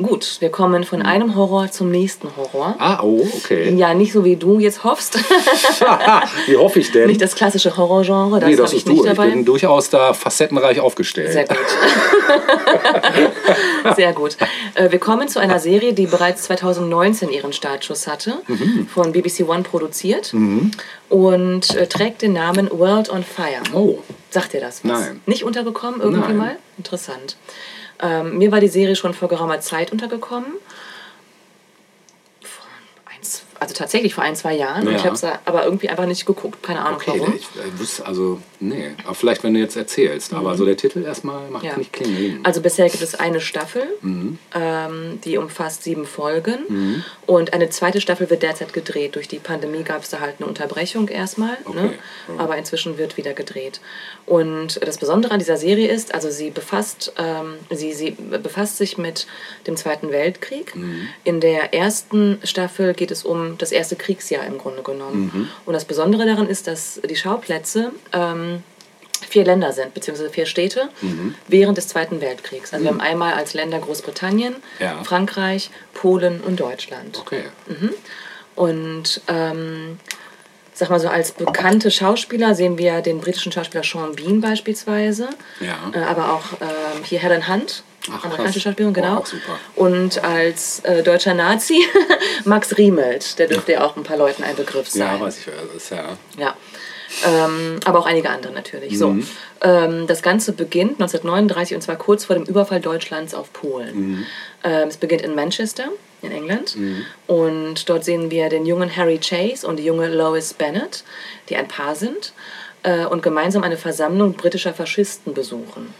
Gut, wir kommen von einem Horror zum nächsten Horror. Ah, oh, okay. Ja, nicht so wie du jetzt hoffst. *laughs* Wie hoffe ich denn? nicht das klassische Horrorgenre, das nee, das ich ist nicht du. Ich dabei. bin durchaus da facettenreich aufgestellt. Sehr gut. *laughs* Sehr gut. Äh, Wir kommen zu einer Serie, die bereits 2019 ihren Startschuss hatte, Mhm. von BBC One produziert und äh, trägt den Namen World on Fire. Oh, Sagt dir das was? Nein. Nicht untergekommen irgendwie Nein. mal? Interessant. Ähm, mir war die Serie schon vor geraumer Zeit untergekommen. Also tatsächlich vor ein, zwei Jahren. Ja. ich habe es aber irgendwie einfach nicht geguckt. Keine Ahnung okay. warum. Ich äh, wüsste, also, nee. Aber vielleicht, wenn du jetzt erzählst. Aber so der Titel erstmal macht Mhm. Ja. nicht klingeln. Also bisher gibt es eine Staffel, Mhm. ähm, die umfasst sieben Folgen. Und eine zweite Staffel wird derzeit gedreht. Durch die Pandemie gab es da halt eine Unterbrechung erstmal. Ne? Okay, ja. Aber inzwischen wird wieder gedreht. Und das Besondere an dieser Serie ist, also sie befasst, ähm, sie, sie befasst sich mit dem Zweiten Weltkrieg. Mhm. In der ersten Staffel geht es um das erste Kriegsjahr im Grunde genommen. Mhm. Und das Besondere daran ist, dass die Schauplätze ähm, vier Länder sind, beziehungsweise vier Städte während des Zweiten Weltkriegs. Also wir haben einmal als Länder Großbritannien, Ja. Frankreich, Polen und Deutschland. Okay. Und ähm, sag mal so, als bekannte Schauspieler sehen wir den britischen Schauspieler Sean Bean beispielsweise. Ja. Äh, aber auch ähm, hier Helen Hunt, Ach, amerikanische. Schauspielerin, genau. super. Und als äh, deutscher Nazi *laughs* Max Riemelt, der dürfte ja auch ein paar Leuten ein Begriff sein. Ja, weiß ich. Das ist ja. Ja. Ähm, aber auch einige andere natürlich. So, Mhm. ähm, das Ganze beginnt 1939 und zwar kurz vor dem Überfall Deutschlands auf Polen. Mhm. Ähm, es beginnt in Manchester in England und dort sehen wir den jungen Harry Chase und die junge Lois Bennett, die ein Paar sind äh, und gemeinsam eine Versammlung britischer Faschisten besuchen.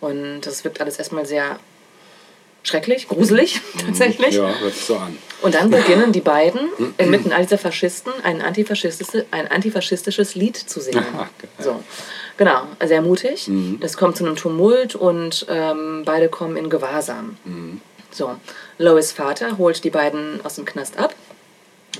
Und das wirkt alles erstmal sehr schrecklich, gruselig *laughs* tatsächlich. Ja, hört sich so an. Und dann beginnen die beiden inmitten all dieser Faschisten ein, antifaschistische, ein antifaschistisches Lied zu singen. *laughs* Geil. so. Genau, sehr mutig. Es kommt zu einem Tumult und ähm, beide kommen in Gewahrsam. So, Lois Vater holt die beiden aus dem Knast ab.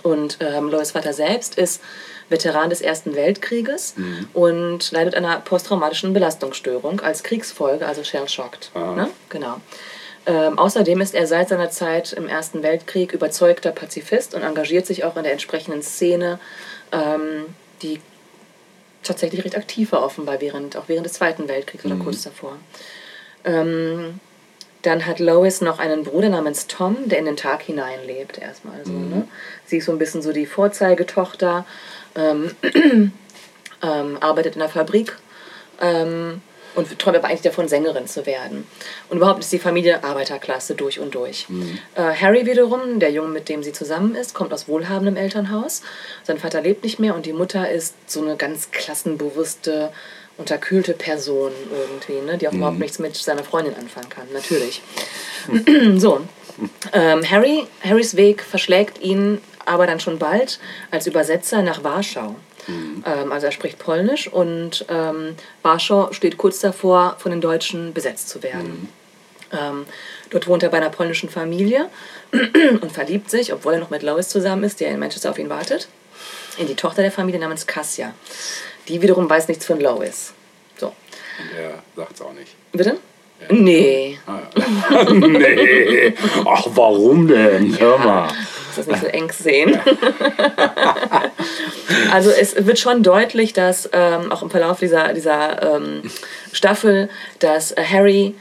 Und ähm, Lois Vater selbst ist Veteran des Ersten Weltkrieges und leidet an einer posttraumatischen Belastungsstörung als Kriegsfolge, also shell-shocked. Ah. Ne? Genau. Ähm, außerdem ist er seit seiner Zeit im Ersten Weltkrieg überzeugter Pazifist und engagiert sich auch in der entsprechenden Szene, ähm, die tatsächlich recht aktiv war offenbar, während, auch während des Zweiten Weltkriegs oder kurz davor. Ähm, dann hat Lois noch einen Bruder namens Tom, der in den Tag hineinlebt erstmal. So, ne? Sie ist so ein bisschen so die Vorzeigetochter, ähm, *clears throat* ähm, arbeitet in der Fabrik ähm, und träumt aber eigentlich davon, Sängerin zu werden. Und überhaupt ist die Familie Arbeiterklasse durch und durch. Äh, Harry wiederum, der Junge, mit dem sie zusammen ist, kommt aus wohlhabendem Elternhaus. Sein Vater lebt nicht mehr und die Mutter ist so eine ganz klassenbewusste, unterkühlte Person irgendwie, ne? die auch überhaupt nichts mit seiner Freundin anfangen kann, natürlich. *clears throat* so, ähm, Harry, Harrys Weg verschlägt ihn aber dann schon bald als Übersetzer nach Warschau. Ähm, also er spricht Polnisch und ähm, Warschau steht kurz davor, von den Deutschen besetzt zu werden. Ähm, dort wohnt er bei einer polnischen Familie *clears throat* und verliebt sich, obwohl er noch mit Lois zusammen ist, der in Manchester auf ihn wartet, in die Tochter der Familie namens Kasia. Die wiederum weiß nichts von Lois. So, Und er sagt es auch nicht. bitte? Nee, *laughs* nee. Ach, warum denn? Hör mal. muss das nicht so eng sehen. *laughs* also es wird schon deutlich, dass ähm, auch im Verlauf dieser, dieser ähm, Staffel, dass äh, Harry,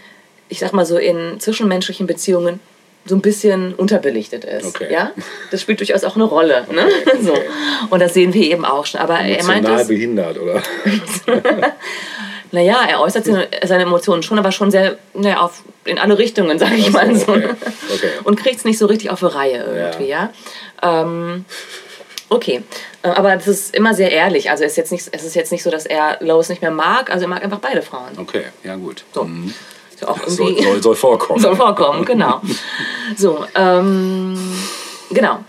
ich sag mal so in zwischenmenschlichen Beziehungen so ein bisschen unterbelichtet ist. Okay. Ja? Das spielt durchaus auch eine Rolle. Ne? Okay, So. okay. Und das sehen wir eben auch schon. Aber er meint Emotional es, behindert, oder? *laughs* naja, er äußert seine, Emotionen schon, aber schon sehr naja, auf, in alle Richtungen, sage ich mal so. okay. Okay. Und kriegt es nicht so richtig auf die Reihe irgendwie, ja. Ähm, okay, Äh, aber das ist immer sehr ehrlich. Also es ist, jetzt nicht, es ist jetzt nicht so, dass er Lois nicht mehr mag, also er mag einfach beide Frauen. Okay, ja gut. So. Ja auch Soll, irgendwie soll, soll vorkommen. *laughs* soll vorkommen, genau. So, ähm, genau.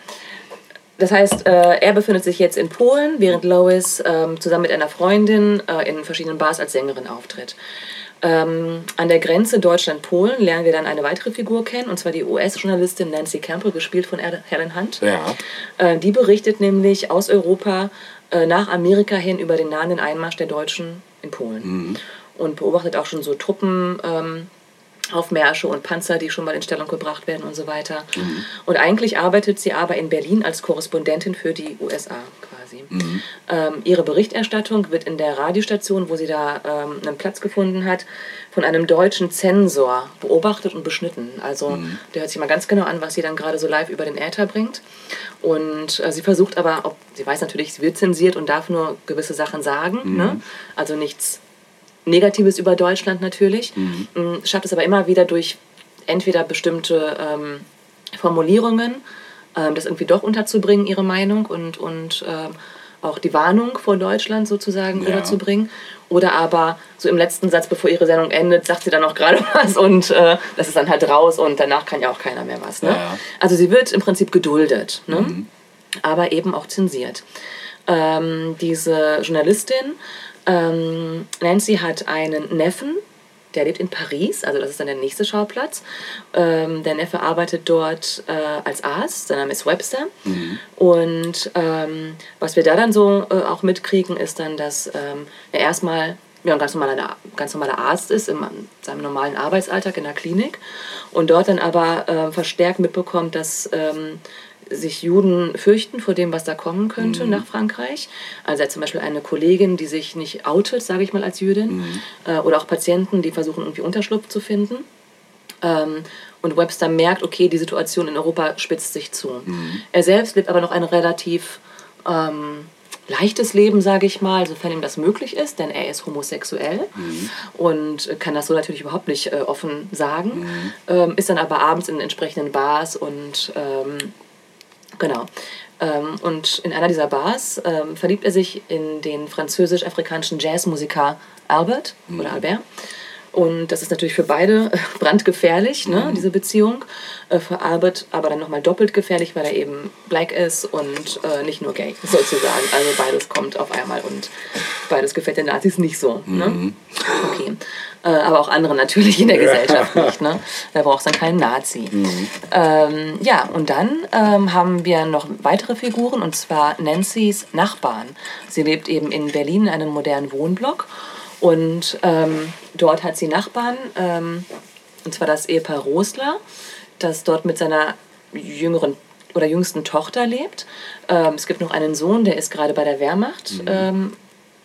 Das heißt, äh, er befindet sich jetzt in Polen, während Lois ähm, zusammen mit einer Freundin äh, in verschiedenen Bars als Sängerin auftritt. Ähm, an der Grenze Deutschland-Polen lernen wir dann eine weitere Figur kennen, und zwar die US-Journalistin Nancy Campbell, gespielt von Helen Hunt. Ja. Äh, die berichtet nämlich aus Europa äh, nach Amerika hin über den nahenden Einmarsch der Deutschen in Polen. Und beobachtet auch schon so Truppen. Ähm, Aufmärsche und Panzer, die schon mal in Stellung gebracht werden und so weiter. Und eigentlich arbeitet sie aber in Berlin als Korrespondentin für die USA quasi. Ähm, ihre Berichterstattung wird in der Radiostation, wo sie da ähm, einen Platz gefunden hat, von einem deutschen Zensor beobachtet und beschnitten. Also der hört sich mal ganz genau an, was sie dann gerade so live über den Äther bringt. Und äh, sie versucht aber, ob, sie weiß natürlich, sie wird zensiert und darf nur gewisse Sachen sagen. Ne? Also nichts Negatives über Deutschland natürlich, Mhm. schafft es aber immer wieder durch entweder bestimmte ähm, Formulierungen, ähm, das irgendwie doch unterzubringen, ihre Meinung und, und ähm, auch die Warnung vor Deutschland sozusagen Ja. rüberzubringen. Oder aber so im letzten Satz, bevor ihre Sendung endet, sagt sie dann auch gerade *laughs* was und äh, das ist dann halt raus und danach kann ja auch keiner mehr was. Ne? Ja. Also sie wird im Prinzip geduldet, ne? aber eben auch zensiert. Ähm, diese Journalistin, ähm, Nancy hat einen Neffen, der lebt in Paris, also das ist dann der nächste Schauplatz. Ähm, der Neffe arbeitet dort äh, als Arzt, sein Name ist Webster. Und ähm, was wir da dann so äh, auch mitkriegen, ist dann, dass ähm, er erstmal ja, ein ganz normaler, ganz normaler Arzt ist in seinem normalen Arbeitsalltag in der Klinik und dort dann aber äh, verstärkt mitbekommt, dass ähm, sich Juden fürchten vor dem, was da kommen könnte nach Frankreich. Also er hat zum Beispiel eine Kollegin, die sich nicht outet, sage ich mal, als Jüdin. Äh, oder auch Patienten, die versuchen, irgendwie Unterschlupf zu finden. Ähm, und Webster merkt, okay, die Situation in Europa spitzt sich zu. Er selbst lebt aber noch ein relativ ähm, leichtes Leben, sage ich mal, sofern ihm das möglich ist, denn er ist homosexuell und kann das so natürlich überhaupt nicht äh, offen sagen, ähm, ist dann aber abends in entsprechenden Bars und ähm, Genau. Ähm, und in einer dieser Bars ähm, verliebt er sich in den französisch-afrikanischen Jazzmusiker Albert oder Albert. Und das ist natürlich für beide äh, brandgefährlich, ne, diese Beziehung. Äh, für Albert aber dann nochmal doppelt gefährlich, weil er eben black ist und äh, nicht nur gay, sozusagen. Also beides kommt auf einmal und beides gefällt den Nazis nicht so. Ne? Okay. Äh, aber auch anderen natürlich in der *laughs* Gesellschaft nicht. Ne? Da braucht es dann keinen Nazi. Ähm, ja, und dann ähm, haben wir noch weitere Figuren, und zwar Nancy's Nachbarn. Sie lebt eben in Berlin in einem modernen Wohnblock. Und ähm, dort hat sie Nachbarn, ähm, und zwar das Ehepaar Rosler, das dort mit seiner jüngeren oder jüngsten Tochter lebt. Ähm, es gibt noch einen Sohn, der ist gerade bei der Wehrmacht ähm,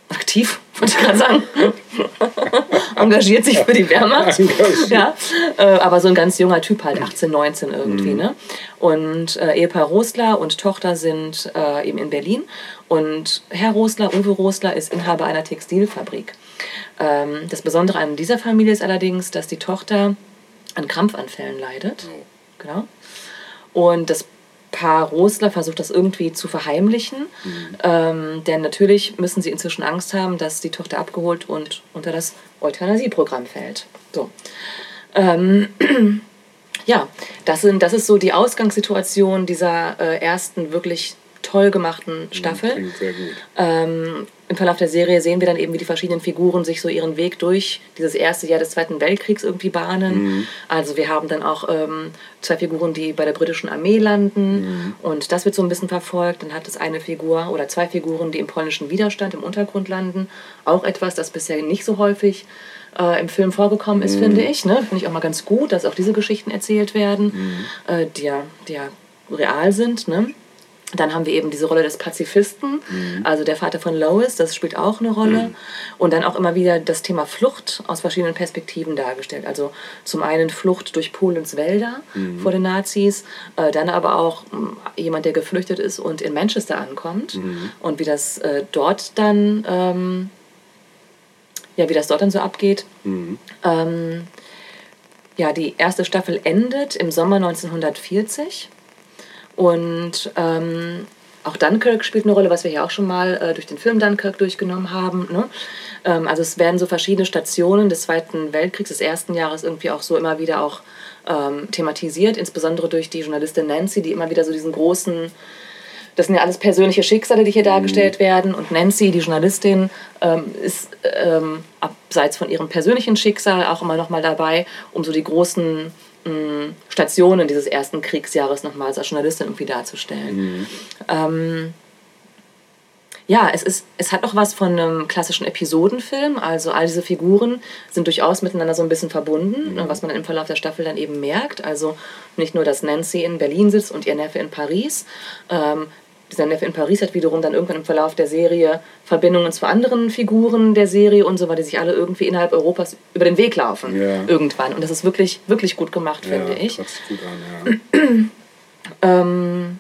aktiv, *laughs* wollte ich gerade sagen. *laughs* Engagiert sich für die Wehrmacht. ja, äh, aber so ein ganz junger Typ halt, 18, 19 irgendwie. Ne? Und äh, Ehepaar Rosler und Tochter sind äh, eben in Berlin. Und Herr Rosler, Uwe Rosler, ist Inhaber einer Textilfabrik. Ähm, das Besondere an dieser Familie ist allerdings, dass die Tochter an Krampfanfällen leidet. Genau. Und das Paar Rosler versucht das irgendwie zu verheimlichen. Ähm, denn natürlich müssen sie inzwischen Angst haben, dass die Tochter abgeholt und unter das Euthanasieprogramm fällt. So. Ähm, *clears throat* ja, das, sind, das ist so die Ausgangssituation dieser äh, ersten wirklich toll gemachten Staffel. Klingt sehr gut. Ähm, Im Verlauf der Serie sehen wir dann eben, wie die verschiedenen Figuren sich so ihren Weg durch dieses erste Jahr des Zweiten Weltkriegs irgendwie bahnen. Also wir haben dann auch ähm, zwei Figuren, die bei der britischen Armee landen und das wird so ein bisschen verfolgt. Dann hat es eine Figur oder zwei Figuren, die im polnischen Widerstand im Untergrund landen. Auch etwas, das bisher nicht so häufig äh, im Film vorgekommen ist, finde ich. Ne? Finde ich auch mal ganz gut, dass auch diese Geschichten erzählt werden, äh, die, ja, die ja real sind. Ne? Dann haben wir eben diese Rolle des Pazifisten, also der Vater von Lois, das spielt auch eine Rolle. Und dann auch immer wieder das Thema Flucht aus verschiedenen Perspektiven dargestellt. Also zum einen Flucht durch Polens Wälder vor den Nazis, äh, dann aber auch mh, jemand, der geflüchtet ist und in Manchester ankommt. Und wie das äh, dort dann, ähm, ja, wie das dort dann so abgeht. Ähm, ja, die erste Staffel endet im Sommer 1940. Und ähm, auch Dunkirk spielt eine Rolle, was wir hier auch schon mal äh, durch den Film Dunkirk durchgenommen haben. Ne? Ähm, also es werden so verschiedene Stationen des Zweiten Weltkriegs, des ersten Jahres irgendwie auch so immer wieder auch ähm, thematisiert, insbesondere durch die Journalistin Nancy, die immer wieder so diesen großen das sind ja alles persönliche Schicksale, die hier dargestellt werden. Und Nancy, die Journalistin, ähm, ist ähm, abseits von ihrem persönlichen Schicksal auch immer noch mal dabei, um so die großen Stationen dieses ersten Kriegsjahres nochmal als Journalistin irgendwie darzustellen. Ähm, ja, es, ist, es hat auch was von einem klassischen Episodenfilm. Also all diese Figuren sind durchaus miteinander so ein bisschen verbunden, ne, was man im Verlauf der Staffel dann eben merkt. Also nicht nur, dass Nancy in Berlin sitzt und ihr Neffe in Paris. Ähm, dieser Neffe in Paris hat wiederum dann irgendwann im Verlauf der Serie Verbindungen zu anderen Figuren der Serie und so, weil die sich alle irgendwie innerhalb Europas über den Weg laufen. Ja. Irgendwann. Und das ist wirklich, wirklich gut gemacht, finde ja, ich. hört sich gut an, ja. Ähm,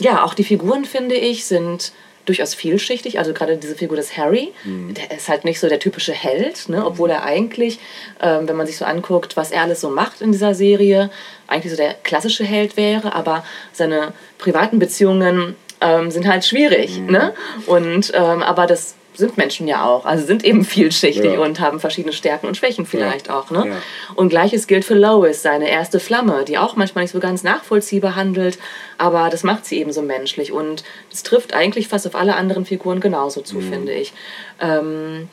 ja, auch die Figuren, finde ich, sind durchaus vielschichtig. Also gerade diese Figur des Harry, der ist halt nicht so der typische Held, ne? obwohl er eigentlich, ähm, wenn man sich so anguckt, was er alles so macht in dieser Serie, eigentlich so der klassische Held wäre, aber seine privaten Beziehungen ähm, sind halt schwierig. Ne? Und, ähm, aber das sind Menschen ja auch, also sind eben vielschichtig Ja. und haben verschiedene Stärken und Schwächen vielleicht auch. Ne? Ja. Und gleiches gilt für Lois, seine erste Flamme, die auch manchmal nicht so ganz nachvollziehbar handelt, aber das macht sie eben so menschlich. Und das trifft eigentlich fast auf alle anderen Figuren genauso zu, finde ich. Ähm,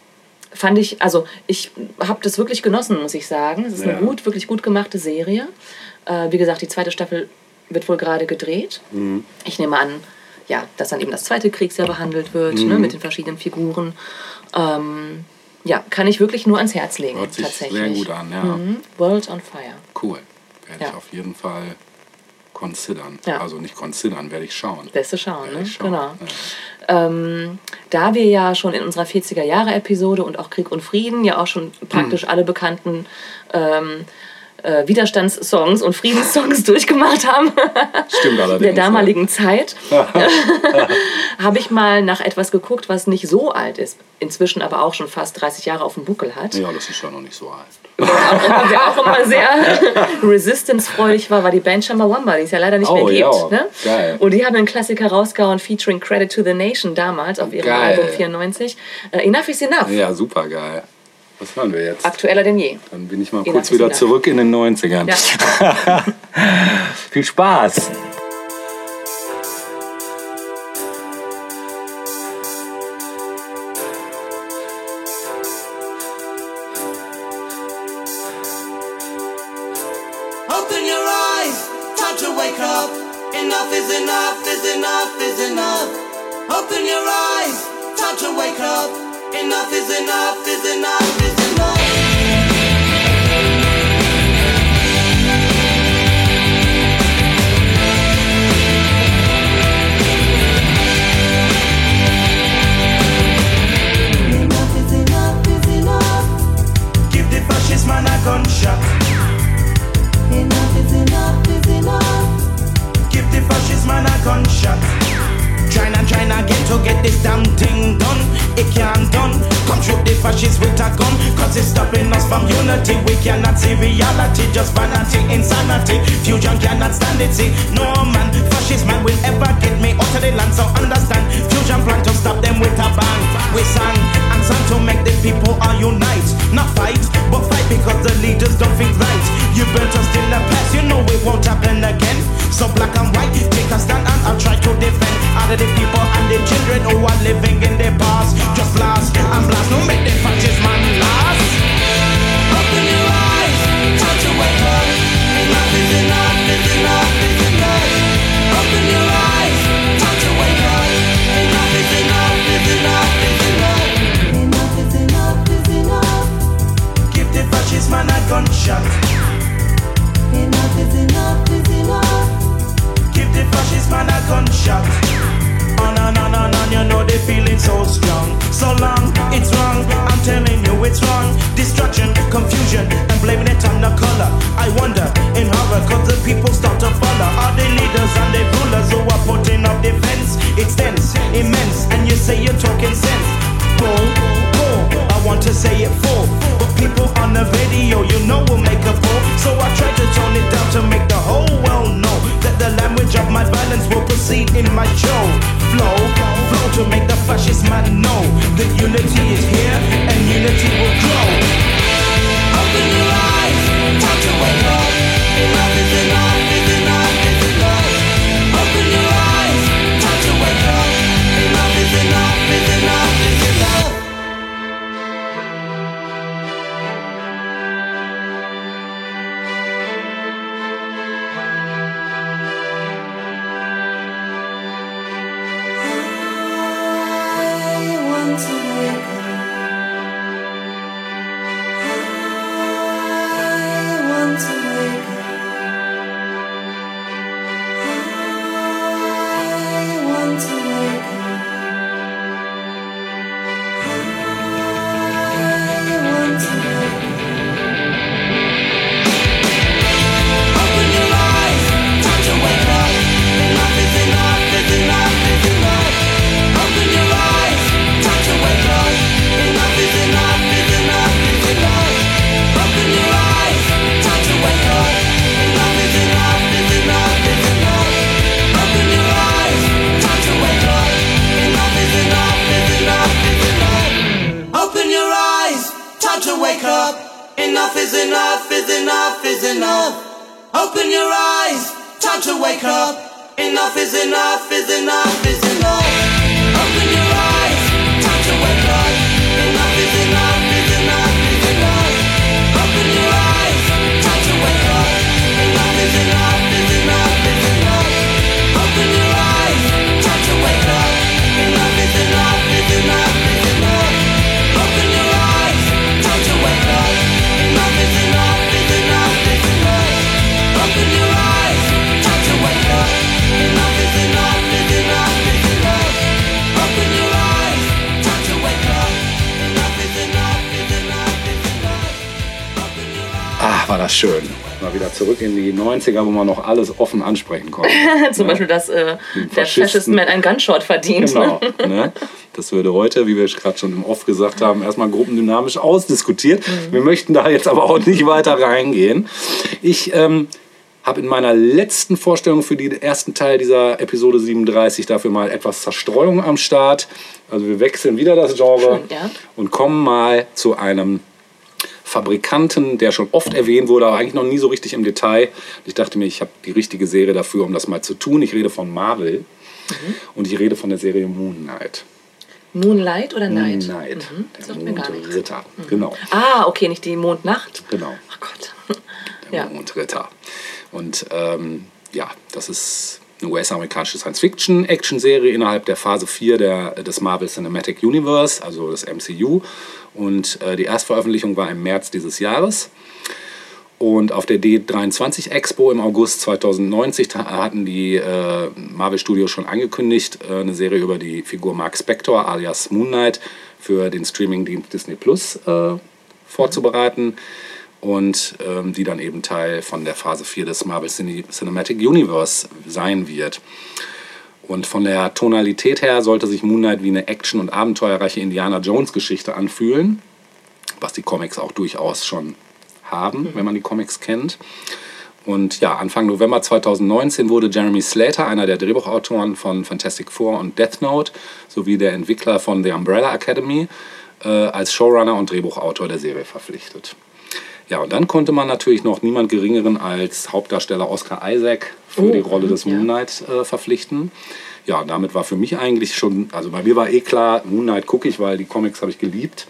fand ich, also ich habe das wirklich genossen, muss ich sagen. Es ist Ja. eine gut, wirklich gut gemachte Serie. Äh, wie gesagt, die zweite Staffel wird wohl gerade gedreht. Ich nehme an, ja, dass dann eben das zweite Kriegsjahr behandelt wird, ne, mit den verschiedenen Figuren. Ähm, ja, kann ich wirklich nur ans Herz legen, Hört sich tatsächlich. sehr gut an, ja. Mhm. World on Fire. Cool. Werde ich Ja. auf jeden Fall considern. Ja. Also nicht considern, werde ich schauen. Beste schauen, ne? ich schauen. Genau. Ja. Ähm, da wir ja schon in unserer 40er-Jahre-Episode und auch Krieg und Frieden ja auch schon praktisch alle bekannten ähm, äh, Widerstandssongs und Friedenssongs *laughs* durchgemacht haben Stimmt allerdings. der damaligen Zeit, *laughs* *laughs* habe ich mal nach etwas geguckt, was nicht so alt ist, inzwischen aber auch schon fast 30 Jahre auf dem Buckel hat. Ja, das ist ja noch nicht so alt. Wer auch immer sehr resistance-freudig war, war die Band Chumbawamba, die es ja leider nicht Oh, mehr ja. gibt. Ne? Geil. Und die haben einen Klassiker rausgehauen, featuring Credit to the Nation damals auf ihrem Geil. Album 94. Äh, enough is enough. Ja, super geil. Was hören wir jetzt? Aktueller denn je. Dann bin ich mal Enough kurz wieder zurück in den 90ern. Ja. *laughs* Viel Spaß! 90er, wo man noch alles offen ansprechen konnte. *laughs* Zum Ne? Beispiel, dass äh, der Faschisten. Fascist Man ein Gunshot verdient. Genau. *laughs* Ne? Das würde heute, wie wir gerade schon im Off gesagt haben, erstmal gruppendynamisch ausdiskutiert. Wir möchten da jetzt aber auch nicht weiter reingehen. Ich ähm, habe in meiner letzten Vorstellung für den ersten Teil dieser Episode 37 dafür mal etwas Zerstreuung am Start. Also wir wechseln wieder das Genre Ja. und kommen mal zu einem Fabrikanten, der schon oft erwähnt wurde, aber eigentlich noch nie so richtig im Detail. Ich dachte mir, ich habe die richtige Serie dafür, um das mal zu tun. Ich rede von Marvel und ich rede von der Serie Moon Knight. Moonlight oder Night? Night, Mhm. der gar nichts. Mondritter. Genau, Ah, okay, nicht die Mondnacht. genau. Ach Gott. Der Ja. Mondritter. Und ähm, ja, das ist eine US-amerikanische Science-Fiction-Action-Serie innerhalb der Phase 4 der, des Marvel Cinematic Universe, also des MCU. Und äh, die Erstveröffentlichung war im März dieses Jahres. Und auf der D23 Expo im August 2090 ta- hatten die äh, Marvel Studios schon angekündigt, äh, eine Serie über die Figur Mark Spector alias Moon Knight für den Streamingdienst Disney Plus äh, vorzubereiten und ähm, die dann eben Teil von der Phase 4 des Marvel Cine Cinematic Universe sein wird. Und von der Tonalität her sollte sich Moon Knight wie eine action- und abenteuerreiche Indiana Jones Geschichte anfühlen, was die Comics auch durchaus schon haben, wenn man die Comics kennt. Und ja, Anfang November 2019 wurde Jeremy Slater, einer der Drehbuchautoren von Fantastic Four und Death Note, sowie der Entwickler von The Umbrella Academy, äh, als Showrunner und Drehbuchautor der Serie verpflichtet. Ja, und dann konnte man natürlich noch niemand Geringeren als Hauptdarsteller Oscar Isaac für Oh, die Rolle des ja. Moon Knight äh, verpflichten. Ja, damit war für mich eigentlich schon, also bei mir war eh klar, Moon Knight gucke ich, weil die Comics habe ich geliebt.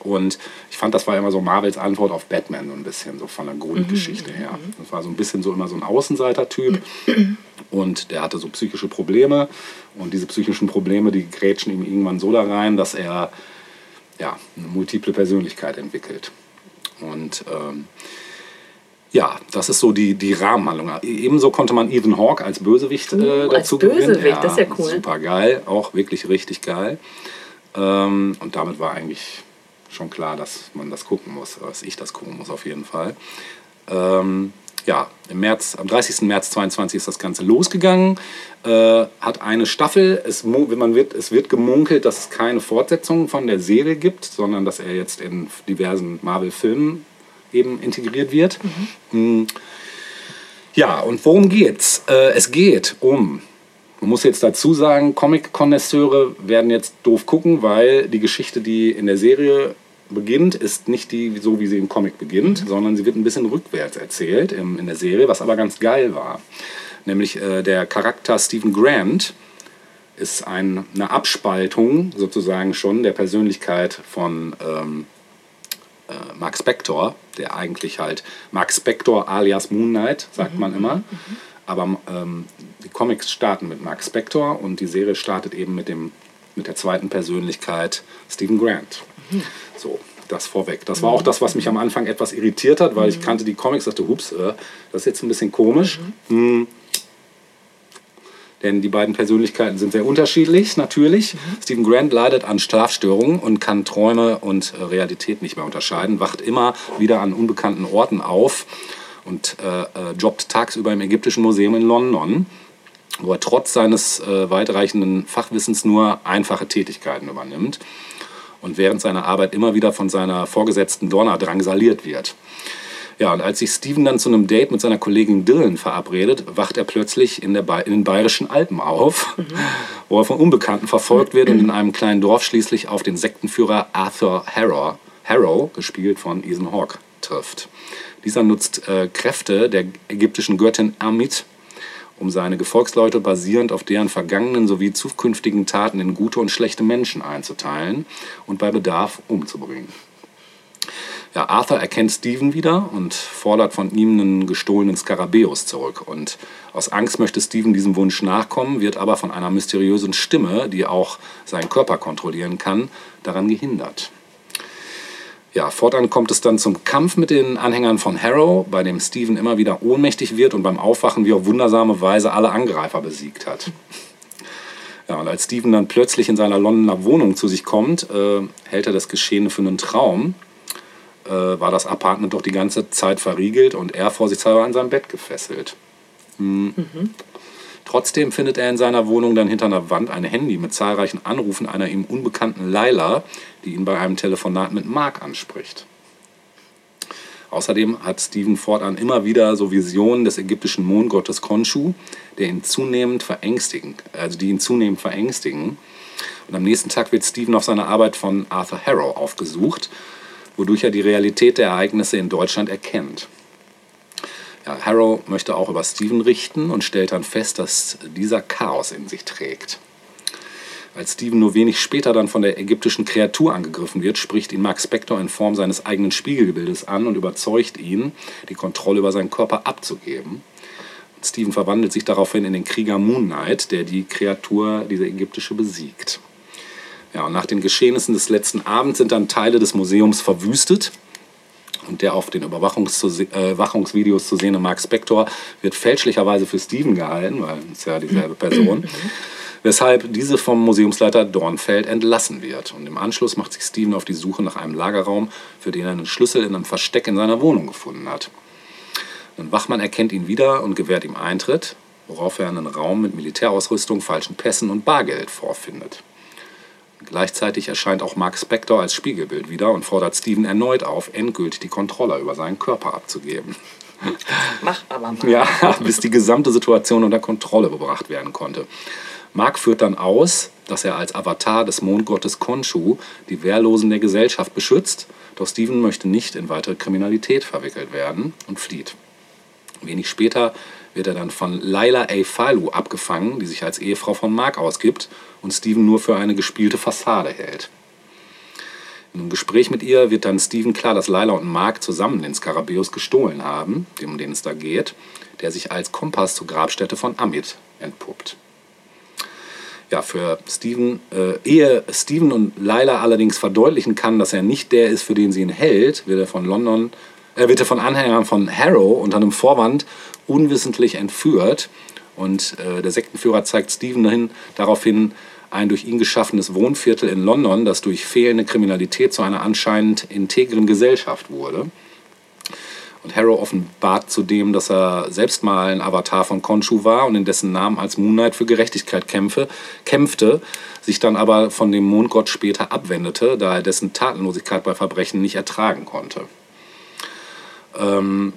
Und ich fand, das war immer so Marvels Antwort auf Batman, so ein bisschen, so von der Grundgeschichte her. Das war so ein bisschen so immer so ein Außenseiter-Typ. Und der hatte so psychische Probleme. Und diese psychischen Probleme, die grätschen ihm irgendwann so da rein, dass er ja, eine multiple Persönlichkeit entwickelt. Und ähm, ja, das ist so die, die Rahmenhandlung. Ebenso konnte man Ethan Hawke als Bösewicht äh, Uh, als dazu gewinnen. Bösewicht, das ist ja cool. Super geil, auch wirklich richtig geil. Ähm, und damit war eigentlich schon klar, dass man das gucken muss, dass ich das gucken muss auf jeden Fall. Ähm, ja, im März, am 30. März 22 ist das Ganze losgegangen. Äh, hat eine Staffel. Es, man wird, es wird gemunkelt, dass es keine Fortsetzung von der Serie gibt, sondern dass er jetzt in diversen Marvel-Filmen eben integriert wird. Mm. Ja, und worum geht's? Äh, es geht um, man muss jetzt dazu sagen, Comic-Konnoisseure werden jetzt doof gucken, weil die Geschichte, die in der Serie beginnt, ist nicht die so, wie sie im Comic beginnt, sondern sie wird ein bisschen rückwärts erzählt im, in der Serie, was aber ganz geil war. Nämlich äh, der Charakter Stephen Grant ist ein, eine Abspaltung sozusagen schon der Persönlichkeit von ähm, äh, Mark Spector, der eigentlich halt Mark Spector alias Moon Knight, sagt man immer. Aber ähm, die Comics starten mit Mark Spector und die Serie startet eben mit, dem, mit der zweiten Persönlichkeit Stephen Grant. So, das vorweg. Das war auch das, was mich am Anfang etwas irritiert hat, weil ich kannte die Comics, dachte, hups, äh, das ist jetzt ein bisschen komisch. Hm. Denn die beiden Persönlichkeiten sind sehr unterschiedlich, natürlich. Stephen Grant leidet an Schlafstörungen und kann Träume und äh, Realität nicht mehr unterscheiden, wacht immer wieder an unbekannten Orten auf und äh, äh, jobbt tagsüber im Ägyptischen Museum in London, wo er trotz seines äh, weitreichenden Fachwissens nur einfache Tätigkeiten übernimmt und während seiner Arbeit immer wieder von seiner Vorgesetzten Donna drangsaliert wird. Ja, und als sich Steven dann zu einem Date mit seiner Kollegin Dylan verabredet, wacht er plötzlich in, der ba in den bayerischen Alpen auf, wo er von Unbekannten verfolgt wird und in einem kleinen Dorf schließlich auf den Sektenführer Arthur Harrow, Harrow gespielt von Ethan Hawke, trifft. Dieser nutzt äh, Kräfte der ägyptischen Göttin Amit, um seine Gefolgsleute basierend auf deren vergangenen sowie zukünftigen Taten in gute und schlechte Menschen einzuteilen und bei Bedarf umzubringen. Ja, Arthur erkennt Stephen wieder und fordert von ihm einen gestohlenen Skarabäus zurück. Und aus Angst möchte Stephen diesem Wunsch nachkommen, wird aber von einer mysteriösen Stimme, die auch seinen Körper kontrollieren kann, daran gehindert. Ja, fortan kommt es dann zum Kampf mit den Anhängern von Harrow, bei dem Stephen immer wieder ohnmächtig wird und beim Aufwachen wie auf wundersame Weise alle Angreifer besiegt hat. Ja, und als Stephen dann plötzlich in seiner Londoner Wohnung zu sich kommt, äh, hält er das Geschehene für einen Traum äh, war das Apartment doch die ganze Zeit verriegelt und er vorsichtshalber an seinem Bett gefesselt. Hm. Mhm. Trotzdem findet er in seiner Wohnung dann hinter einer Wand ein Handy mit zahlreichen Anrufen einer ihm unbekannten Laila, die ihn bei einem Telefonat mit Mark anspricht. Außerdem hat Stephen fortan immer wieder so Visionen des ägyptischen Mondgottes Khonshu, der ihn zunehmend verängstigen, also die ihn zunehmend verängstigen. Und am nächsten Tag wird Stephen auf seine Arbeit von Arthur Harrow aufgesucht wodurch er die Realität der Ereignisse in Deutschland erkennt. Ja, Harrow möchte auch über Stephen richten und stellt dann fest, dass dieser Chaos in sich trägt. Als Stephen nur wenig später dann von der ägyptischen Kreatur angegriffen wird, spricht ihn Mark Spector in Form seines eigenen Spiegelbildes an und überzeugt ihn, die Kontrolle über seinen Körper abzugeben. Und Stephen verwandelt sich daraufhin in den Krieger Moon Knight, der die Kreatur, diese ägyptische, besiegt. Ja, und nach den Geschehnissen des letzten Abends sind dann Teile des Museums verwüstet. Und der auf den Überwachungsvideos zu sehende Mark Spector wird fälschlicherweise für Steven gehalten, weil es ja dieselbe Person. Weshalb diese vom Museumsleiter Dornfeld entlassen wird. Und im Anschluss macht sich Steven auf die Suche nach einem Lagerraum, für den er einen Schlüssel in einem Versteck in seiner Wohnung gefunden hat. Ein Wachmann erkennt ihn wieder und gewährt ihm Eintritt, worauf er einen Raum mit Militärausrüstung, falschen Pässen und Bargeld vorfindet. Gleichzeitig erscheint auch Mark Spector als Spiegelbild wieder und fordert Steven erneut auf, endgültig die Kontrolle über seinen Körper abzugeben. *laughs* Mach aber mal. Ja, *laughs* bis die gesamte Situation unter Kontrolle gebracht werden konnte. Mark führt dann aus, dass er als Avatar des Mondgottes Khonshu die Wehrlosen der Gesellschaft beschützt, doch Steven möchte nicht in weitere Kriminalität verwickelt werden und flieht. Wenig später wird er dann von Laila A. Falu abgefangen, die sich als Ehefrau von Mark ausgibt und Steven nur für eine gespielte Fassade hält. In einem Gespräch mit ihr wird dann Steven klar, dass Laila und Mark zusammen den Skarabäus gestohlen haben, um den es da geht, der sich als Kompass zur Grabstätte von Amit entpuppt. Ja, für Steven, äh, ehe Steven und Laila allerdings verdeutlichen kann, dass er nicht der ist, für den sie ihn hält, wird er von London, äh, wird er von Anhängern von Harrow unter einem Vorwand unwissentlich entführt. Und äh, der Sektenführer zeigt Stephen dahin, darauf hin, ein durch ihn geschaffenes Wohnviertel in London, das durch fehlende Kriminalität zu einer anscheinend integren Gesellschaft wurde. Und Harrow offenbart zudem, dass er selbst mal ein Avatar von Khonshu war und in dessen Namen als Moonlight für Gerechtigkeit kämpfe, kämpfte, sich dann aber von dem Mondgott später abwendete, da er dessen Tatenlosigkeit bei Verbrechen nicht ertragen konnte. Ähm,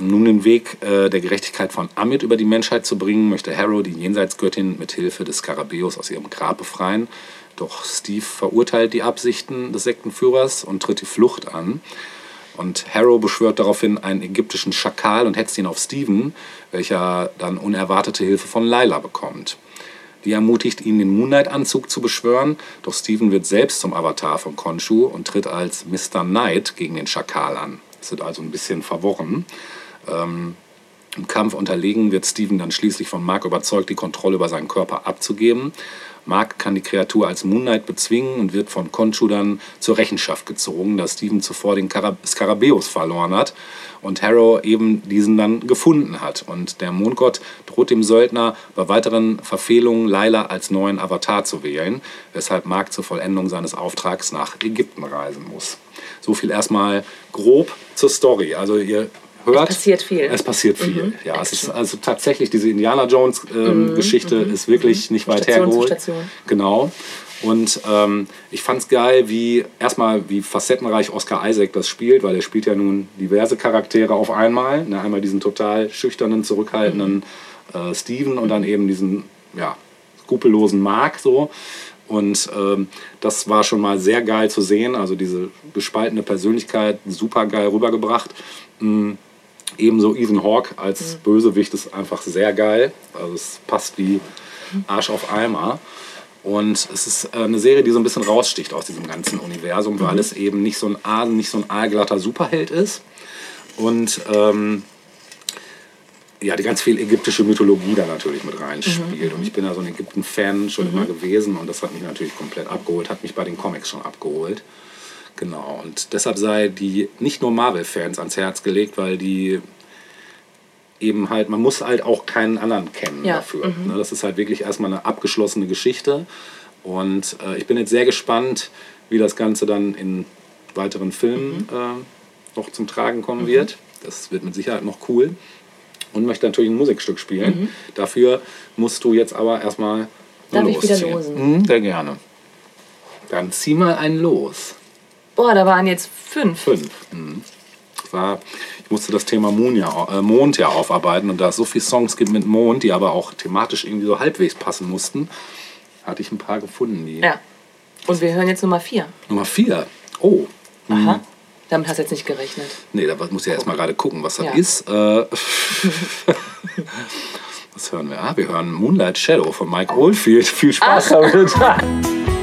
nun den Weg äh, der Gerechtigkeit von Amit über die Menschheit zu bringen, möchte Harrow die Jenseitsgöttin mit Hilfe des Skarabäus aus ihrem Grab befreien. Doch Steve verurteilt die Absichten des Sektenführers und tritt die Flucht an. Und Harrow beschwört daraufhin einen ägyptischen Schakal und hetzt ihn auf Steven, welcher dann unerwartete Hilfe von Laila bekommt. Die ermutigt ihn, den Moonlight-Anzug zu beschwören, doch Steven wird selbst zum Avatar von Khonshu und tritt als Mr. Knight gegen den Schakal an. Es wird also ein bisschen verworren. Ähm, Im Kampf unterlegen wird Steven dann schließlich von Mark überzeugt, die Kontrolle über seinen Körper abzugeben. Mark kann die Kreatur als Moonlight bezwingen und wird von Khonshu dann zur Rechenschaft gezogen, da Steven zuvor den Skarabäus verloren hat und Harrow eben diesen dann gefunden hat. Und der Mondgott droht dem Söldner bei weiteren Verfehlungen Laila als neuen Avatar zu wählen, weshalb Mark zur Vollendung seines Auftrags nach Ägypten reisen muss. So viel erstmal grob zur Story. Also ihr hört. Es passiert viel. Es passiert viel. Mhm. Ja, es ist also tatsächlich diese Indiana Jones ähm, mhm. Geschichte mhm. ist wirklich nicht weit Station hergeholt. Station. Genau. Und ähm, ich fand es geil, wie erstmal wie facettenreich Oscar Isaac das spielt, weil er spielt ja nun diverse Charaktere auf einmal. Ne, einmal diesen total schüchternen, zurückhaltenden äh, Steven und dann eben diesen ja, skrupellosen Mark so. Und ähm, das war schon mal sehr geil zu sehen. Also diese gespaltene Persönlichkeit, super geil rübergebracht. Mm, Ebenso Ethan Hawke als Bösewicht ist einfach sehr geil. Also es passt wie Arsch auf Eimer. Und es ist äh, eine Serie, die so ein bisschen raussticht aus diesem ganzen Universum, weil es eben nicht so ein, nicht so ein aalglatter Superheld ist. Und ähm, ja, die ganz viel ägyptische Mythologie da natürlich mit reinspielt. Und ich bin ja so ein Ägypten-Fan schon immer gewesen und das hat mich natürlich komplett abgeholt, hat mich bei den Comics schon abgeholt. Genau, und deshalb sei die nicht nur Marvel-Fans ans Herz gelegt, weil die eben halt, man muss halt auch keinen anderen kennen Ja, dafür. Ne, das ist halt wirklich erstmal eine abgeschlossene Geschichte. Und äh, ich bin jetzt sehr gespannt, wie das Ganze dann in weiteren Filmen äh, noch zum Tragen kommen wird. Das wird mit Sicherheit noch cool. Und möchte natürlich ein Musikstück spielen. Dafür musst du jetzt aber erstmal Darf ich wieder losziehen. losen? Mhm, sehr gerne. Dann zieh mal einen los. Boah, da waren jetzt fünf. Fünf. Mhm. Ich, war, ich musste das Thema Mond ja, äh, Mond ja aufarbeiten und da es so viele Songs gibt mit Mond, die aber auch thematisch irgendwie so halbwegs passen mussten, hatte ich ein paar gefunden. Die Ja. Und wir hören jetzt Nummer vier. Nummer vier. Oh. Aha. Damit hast du jetzt nicht gerechnet. Nee, da muss ich ja erstmal gerade gucken, was das Ja. ist. Äh, *laughs* was hören wir? Ah, wir hören Moonlight Shadow von Mike Oldfield. Viel Spaß damit. *laughs*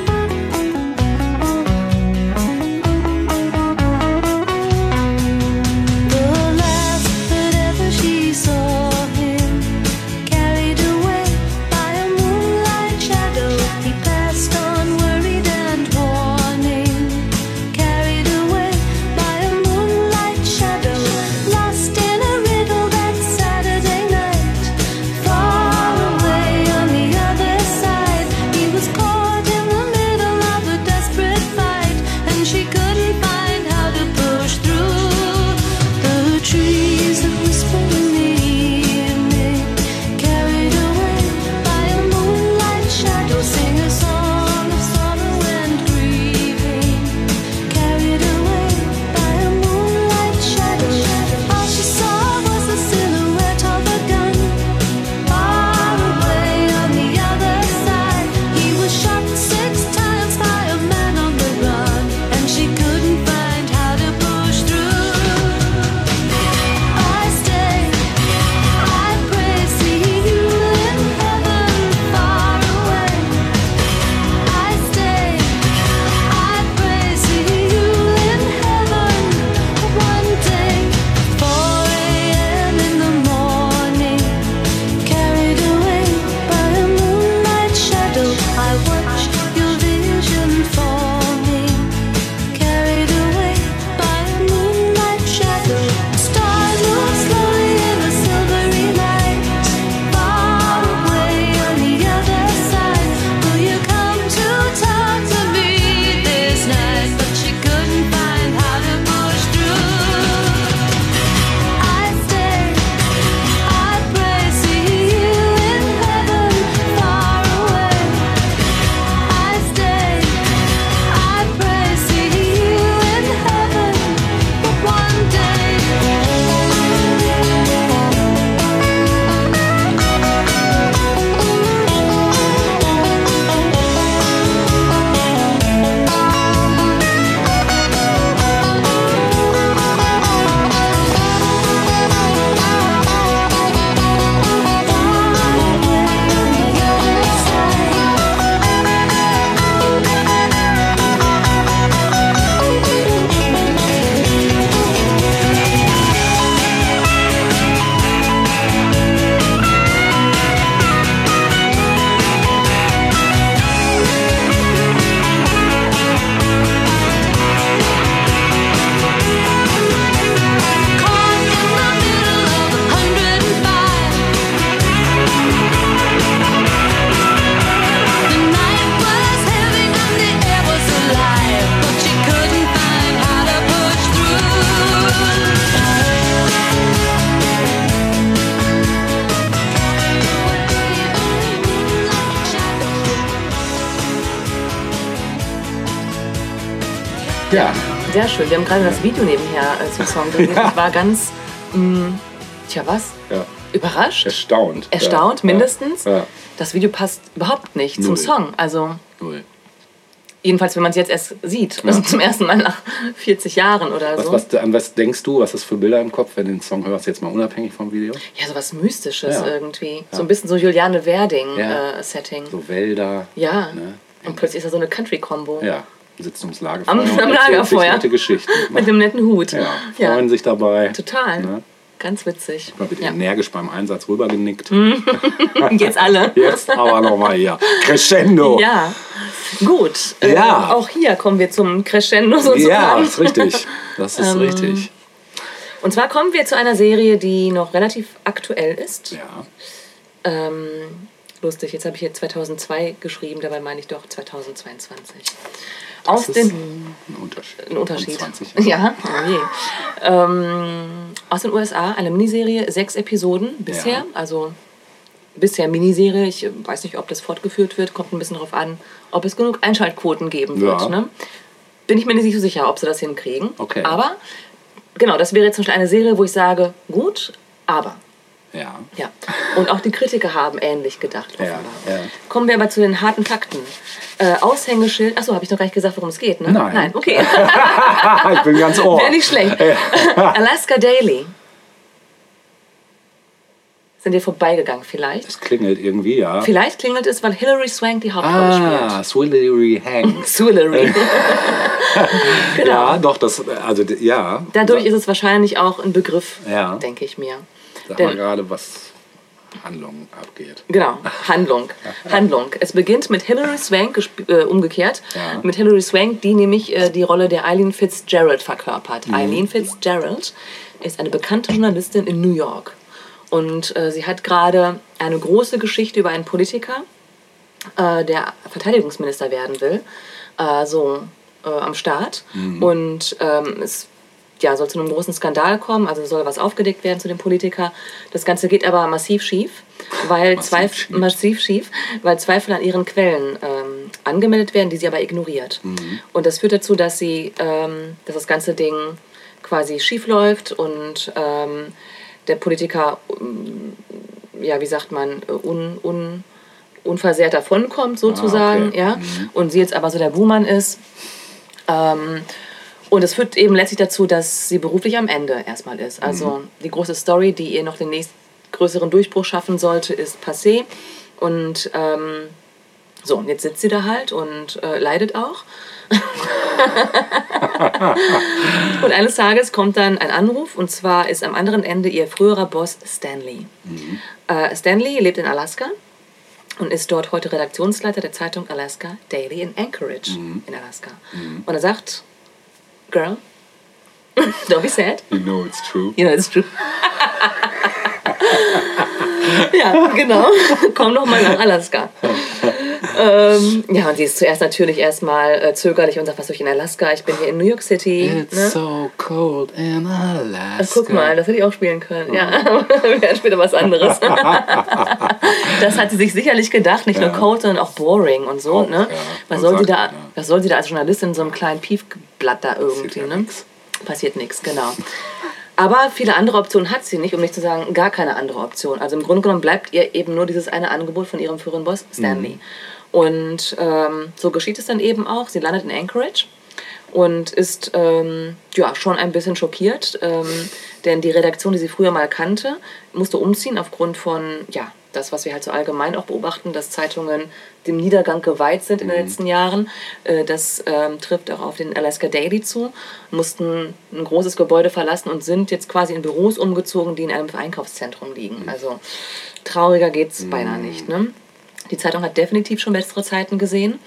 Sehr schön. Wir haben gerade das Video nebenher äh, zum Song *laughs* gesehen. Ja. Ich war ganz, mh, tja was, ja. überrascht. Erstaunt. Erstaunt, ja. mindestens. Ja. Das Video passt überhaupt nicht zum Null. Song. Also, Null. Jedenfalls, wenn man es jetzt erst sieht. Also *laughs* zum ersten Mal nach 40 Jahren oder Was, so. was, an was denkst du? Was ist für Bilder im Kopf, wenn du den Song hörst, jetzt mal unabhängig vom Video? Ja, so was Mystisches Ja. irgendwie. So ein bisschen so Juliane Ja. Werding-Setting. So Wälder. ja. Ne? Und plötzlich ist da so eine Country-Combo. Ja, sitzen ums Lagerfeuer Am- und am Lagerfeuer. nette Geschichten. Mit dem netten Hut. ja, Ja, freuen sich dabei. total. Ne? Ganz witzig. Mal wird Ja. energisch beim Einsatz rübergenickt. *laughs* Jetzt alle. Jetzt aber nochmal hier. Crescendo. Ja, gut. Äh, Ja. auch hier kommen wir zum Crescendo sozusagen. Ja, ist richtig. Das *laughs* Ähm, ist richtig. Und zwar kommen wir zu einer Serie, die noch relativ aktuell ist. Ja. Ähm, lustig, jetzt habe ich hier 2002 geschrieben, dabei meine ich doch 2022. Aus Das ist den ein Unterschied. ein Unterschied. Um *laughs* 20. Ja, oh je. ähm, aus den USA eine Miniserie, sechs Episoden bisher, Ja. also bisher Miniserie. Ich weiß nicht, ob das fortgeführt wird, kommt ein bisschen darauf an, ob es genug Einschaltquoten geben wird. Ja. Ne? Bin ich mir nicht so sicher, ob sie das hinkriegen. Okay. Aber genau, das wäre jetzt zum Beispiel eine Serie, wo ich sage, gut, aber. Ja. Ja. Und auch die Kritiker haben ähnlich gedacht. Ja, offenbar. ja. Kommen wir aber zu den harten Fakten. Äh, Aushängeschild. Achso, habe ich noch gar nicht gesagt, worum es geht, ne? Nein. Nein, okay. *laughs* ich bin ganz ohr. Wäre nicht schlecht. *laughs* Alaska Daily. Sind dir vorbeigegangen vielleicht? Es klingelt irgendwie, ja. Vielleicht klingelt es, weil Hilary Swank die Hauptrolle Ah, Swillery Hanks. spielt. *laughs* Swillery. genau. Ja, doch, das, also, ja. Dadurch ist es wahrscheinlich auch ein Begriff, Ja. denke ich mir. Sag mal gerade, was Handlung abgeht. Genau, Handlung. *laughs* Handlung. Es beginnt mit Hilary Swank, äh, umgekehrt. Ja. Mit Hilary Swank, die nämlich äh, die Rolle der Eileen Fitzgerald verkörpert. Mhm. Eileen Fitzgerald ist eine bekannte Journalistin in New York. Und äh, sie hat gerade eine große Geschichte über einen Politiker, äh, der Verteidigungsminister werden will, äh, so äh, am Start. Und ähm, es ja, soll zu einem großen Skandal kommen, also soll was aufgedeckt werden zu dem Politiker. Das Ganze geht aber massiv schief, weil Massiv Zweif schief. massiv schief, weil Zweifel an ihren Quellen ähm, angemeldet werden, die sie aber ignoriert. Und das führt dazu, dass sie, ähm, dass das ganze Ding quasi schief läuft und ähm, der Politiker, ähm, ja, wie sagt man, un, un, unversehrt davonkommt sozusagen, okay. ja. Und sie jetzt aber so der Buhmann ist. Ähm, und es führt eben letztlich dazu, dass sie beruflich am Ende erstmal ist. Also die große Story, die ihr noch den nächsten größeren Durchbruch schaffen sollte, ist passé. Und ähm, so, und jetzt sitzt sie da halt und äh, leidet auch. *laughs* und eines Tages kommt dann ein Anruf und zwar ist am anderen Ende ihr früherer Boss Stanley. Äh, Stanley lebt in Alaska und ist dort heute Redaktionsleiter der Zeitung Alaska Daily in Anchorage in Alaska. Und er sagt, Girl, *laughs* don't be sad. You know it's true. You know, it's true. ja, genau. Komm doch mal nach Alaska. *laughs* ähm, ja, und sie ist zuerst natürlich erstmal äh, zögerlich und sagt, was soll ich in Alaska? Ich bin hier in New York City. It's Ne? so cold in Alaska. Ach, guck mal, das hätte ich auch spielen können. Ja, aber *laughs* wir werden später was anderes. *laughs* das hat sie sich sicherlich gedacht, nicht nur Ja. cold, sondern auch boring und so. Auch, ne? ja. Was, soll sie da, ja. was soll sie da als Journalistin in so einem kleinen Piefblatt da irgendwie? ja ne? nix. Passiert nichts, genau. Aber viele andere Optionen hat sie nicht, um nicht zu sagen, gar keine andere Option. Also im Grunde genommen bleibt ihr eben nur dieses eine Angebot von ihrem früheren Boss, Stanley. Mhm. Und ähm, so geschieht es dann eben auch. Sie landet in Anchorage und ist ähm, ja, schon ein bisschen schockiert, ähm, denn die Redaktion, die sie früher mal kannte, musste umziehen aufgrund von, ja, das, was wir halt so allgemein auch beobachten, dass Zeitungen dem Niedergang geweiht sind in den letzten Jahren. Äh, das ähm, trifft auch auf den Alaska Daily zu, mussten ein großes Gebäude verlassen und sind jetzt quasi in Büros umgezogen, die in einem Einkaufszentrum liegen. Also trauriger geht's beinahe nicht. Ne? Die Zeitung hat definitiv schon bessere Zeiten gesehen.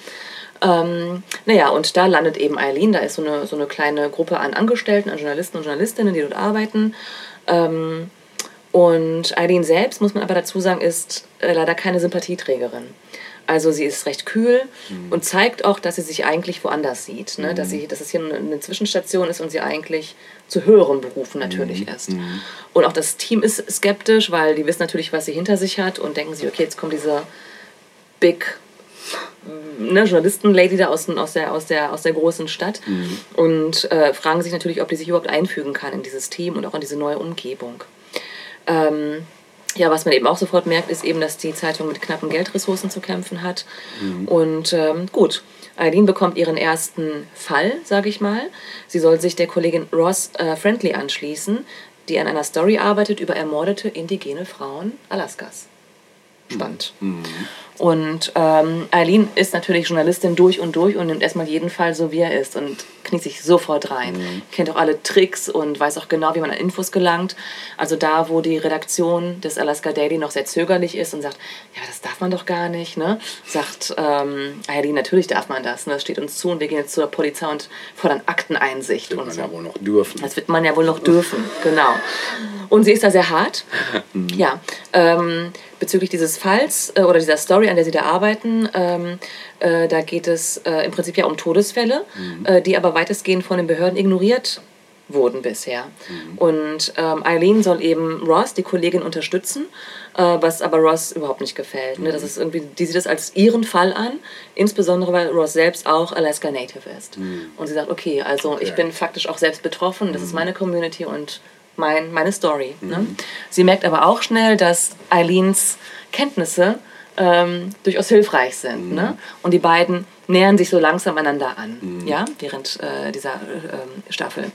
Ähm, naja, und da landet eben Eileen, da ist so eine, so eine kleine Gruppe an Angestellten, an Journalisten und Journalistinnen, die dort arbeiten. Ähm, und Eileen selbst, muss man aber dazu sagen, ist äh, leider keine Sympathieträgerin. Also sie ist recht kühl und zeigt auch, dass sie sich eigentlich woanders sieht. Ne? Dass, sie, dass es hier eine, eine Zwischenstation ist und sie eigentlich zu höheren Berufen natürlich ist. Und auch das Team ist skeptisch, weil die wissen natürlich, was sie hinter sich hat und denken sich, okay, jetzt kommt diese Big ne, Journalisten-Lady da aus, aus, der, aus, der, aus der großen Stadt und äh, fragen sich natürlich, ob die sich überhaupt einfügen kann in dieses Team und auch in diese neue Umgebung. Ähm, ja, was man eben auch sofort merkt, ist eben, dass die Zeitung mit knappen Geldressourcen zu kämpfen hat. Und ähm, gut, Eileen bekommt ihren ersten Fall, sage ich mal. Sie soll sich der Kollegin Ross äh, Friendly anschließen, die an einer Story arbeitet über ermordete indigene Frauen Alaskas. Spannend. Und ähm, Eileen ist natürlich Journalistin durch und durch und nimmt erstmal jeden Fall so, wie er ist und kniet sich sofort rein. Kennt auch alle Tricks und weiß auch genau, wie man an Infos gelangt. Also da, wo die Redaktion des Alaska Daily noch sehr zögerlich ist und sagt, ja, das darf man doch gar nicht, ne? sagt ähm, Eileen, natürlich darf man das. Ne? Das steht uns zu und wir gehen jetzt zur Polizei und fordern Akteneinsicht Wird und man so. ja wohl noch dürfen. Das wird man ja wohl noch dürfen, genau. Und sie ist da sehr hart. *laughs* Ja, ähm, bezüglich dieses Falls äh, oder dieser Story, an der sie da arbeiten, ähm, äh, da geht es äh, im Prinzip ja um Todesfälle, äh, die aber weitestgehend von den Behörden ignoriert wurden bisher. Und ähm, Eileen soll eben Ross, die Kollegin, unterstützen, äh, was aber Ross überhaupt nicht gefällt. Ne? Das ist irgendwie, die sieht das als ihren Fall an, insbesondere weil Ross selbst auch Alaska Native ist. Und sie sagt, okay, also ich Okay. bin faktisch auch selbst betroffen, das ist meine Community und mein, meine Story. Ne? Sie merkt aber auch schnell, dass Eileens Kenntnisse ähm, durchaus hilfreich sind. Ne? Und die beiden nähern sich so langsam einander an, ja, während äh, dieser ähm, Staffel.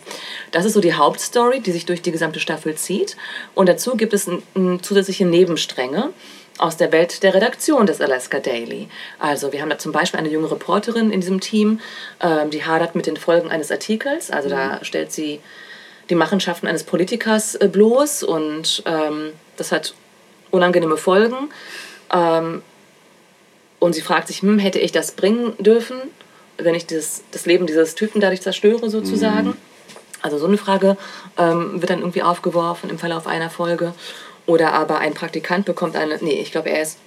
Das ist so die Hauptstory, die sich durch die gesamte Staffel zieht. Und dazu gibt es n- n- zusätzliche Nebenstränge aus der Welt der Redaktion des Alaska Daily. Also wir haben da zum Beispiel eine junge Reporterin in diesem Team, ähm, die hadert mit den Folgen eines Artikels. Also da stellt sie die Machenschaften eines Politikers äh, bloß und ähm, das hat unangenehme Folgen. Ähm, und sie fragt sich, hm, hätte ich das bringen dürfen, wenn ich dieses, das Leben dieses Typen dadurch zerstöre sozusagen? Also so eine Frage ähm, wird dann irgendwie aufgeworfen im Verlauf einer Folge. Oder aber ein Praktikant bekommt eine, nee, ich glaube, er ist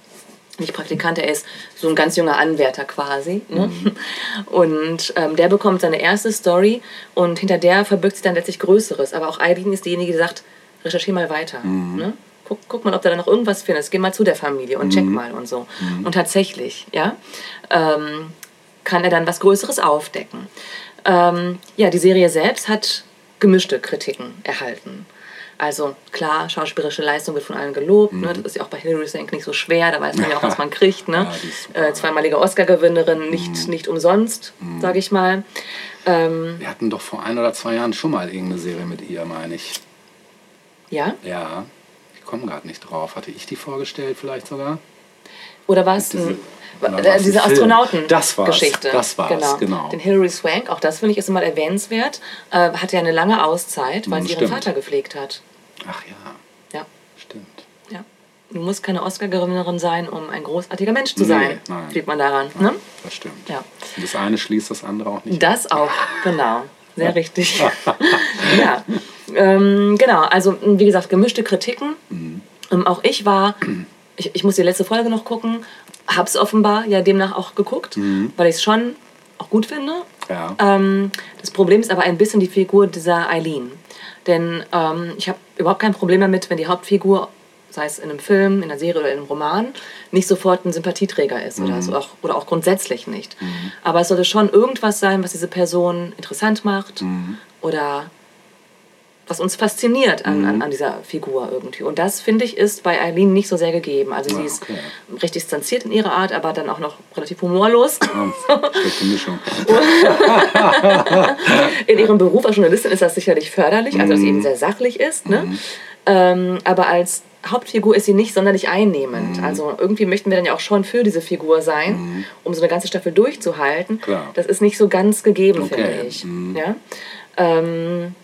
nicht Praktikant, er ist so ein ganz junger Anwärter quasi. Ne? Und ähm, der bekommt seine erste Story und hinter der verbirgt sich dann letztlich Größeres. Aber auch Eileen ist diejenige, die sagt, recherchier mal weiter. Ne? Guck, guck mal, ob du da noch irgendwas findest. Geh mal zu der Familie und check mal und so. Und tatsächlich, ja, ähm, kann er dann was Größeres aufdecken. Ähm, ja, die Serie selbst hat gemischte Kritiken erhalten. Also klar, schauspielerische Leistung wird von allen gelobt. Ne? Das ist ja auch bei Hilary Swank nicht so schwer. Da weiß man ja auch, was man *laughs* kriegt. Ne? Ja, äh, zweimalige Oscar-Gewinnerin, nicht, nicht umsonst, sage ich mal. Ähm, Wir hatten doch vor ein oder zwei Jahren schon mal irgendeine Serie mit ihr, meine ich. ja? Ja, ich komme gerade nicht drauf. Hatte ich die vorgestellt vielleicht sogar? Oder war es ein, äh, diese Film? Astronauten Das Geschichte. das war's, genau. Den Hilary Swank, auch das finde ich ist immer erwähnenswert, äh, hatte ja eine lange Auszeit, weil Mhm, sie ihren. Vater gepflegt hat. Ach ja, Ja, stimmt. ja. Du musst keine Oscar-Gewinnerin sein, um ein großartiger Mensch zu Nee, sein. nein. Sieht man daran. Ne? Das stimmt. Ja. Und das eine schließt das andere auch nicht. Das auch, genau. Sehr *laughs* richtig. *laughs* ja. Ähm, genau, also wie gesagt, gemischte Kritiken. Ähm, auch ich war, ich, ich muss die letzte Folge noch gucken, hab's offenbar ja demnach auch geguckt, weil ich es schon auch gut finde. Ja. Ähm, das Problem ist aber ein bisschen die Figur dieser Eileen. Denn ähm, ich habe überhaupt kein Problem damit, wenn die Hauptfigur, sei es in einem Film, in einer Serie oder in einem Roman, nicht sofort ein Sympathieträger ist oder, so, auch, oder auch grundsätzlich nicht. Aber es sollte schon irgendwas sein, was diese Person interessant macht oder was uns fasziniert an, an, an dieser Figur irgendwie. Und das, finde ich, ist bei Eileen nicht so sehr gegeben. Also sie Ah, ist okay. recht distanziert in ihrer Art, aber dann auch noch relativ humorlos. Ja, *laughs* schlechte Mischung. *laughs* In ihrem Beruf als Journalistin ist das sicherlich förderlich, also dass sie eben sehr sachlich ist. Ne? Ähm, aber als Hauptfigur ist sie nicht sonderlich einnehmend. Also irgendwie möchten wir dann ja auch schon für diese Figur sein, um so eine ganze Staffel durchzuhalten. Klar. Das ist nicht so ganz gegeben, Okay. finde ich. Ja? Ähm,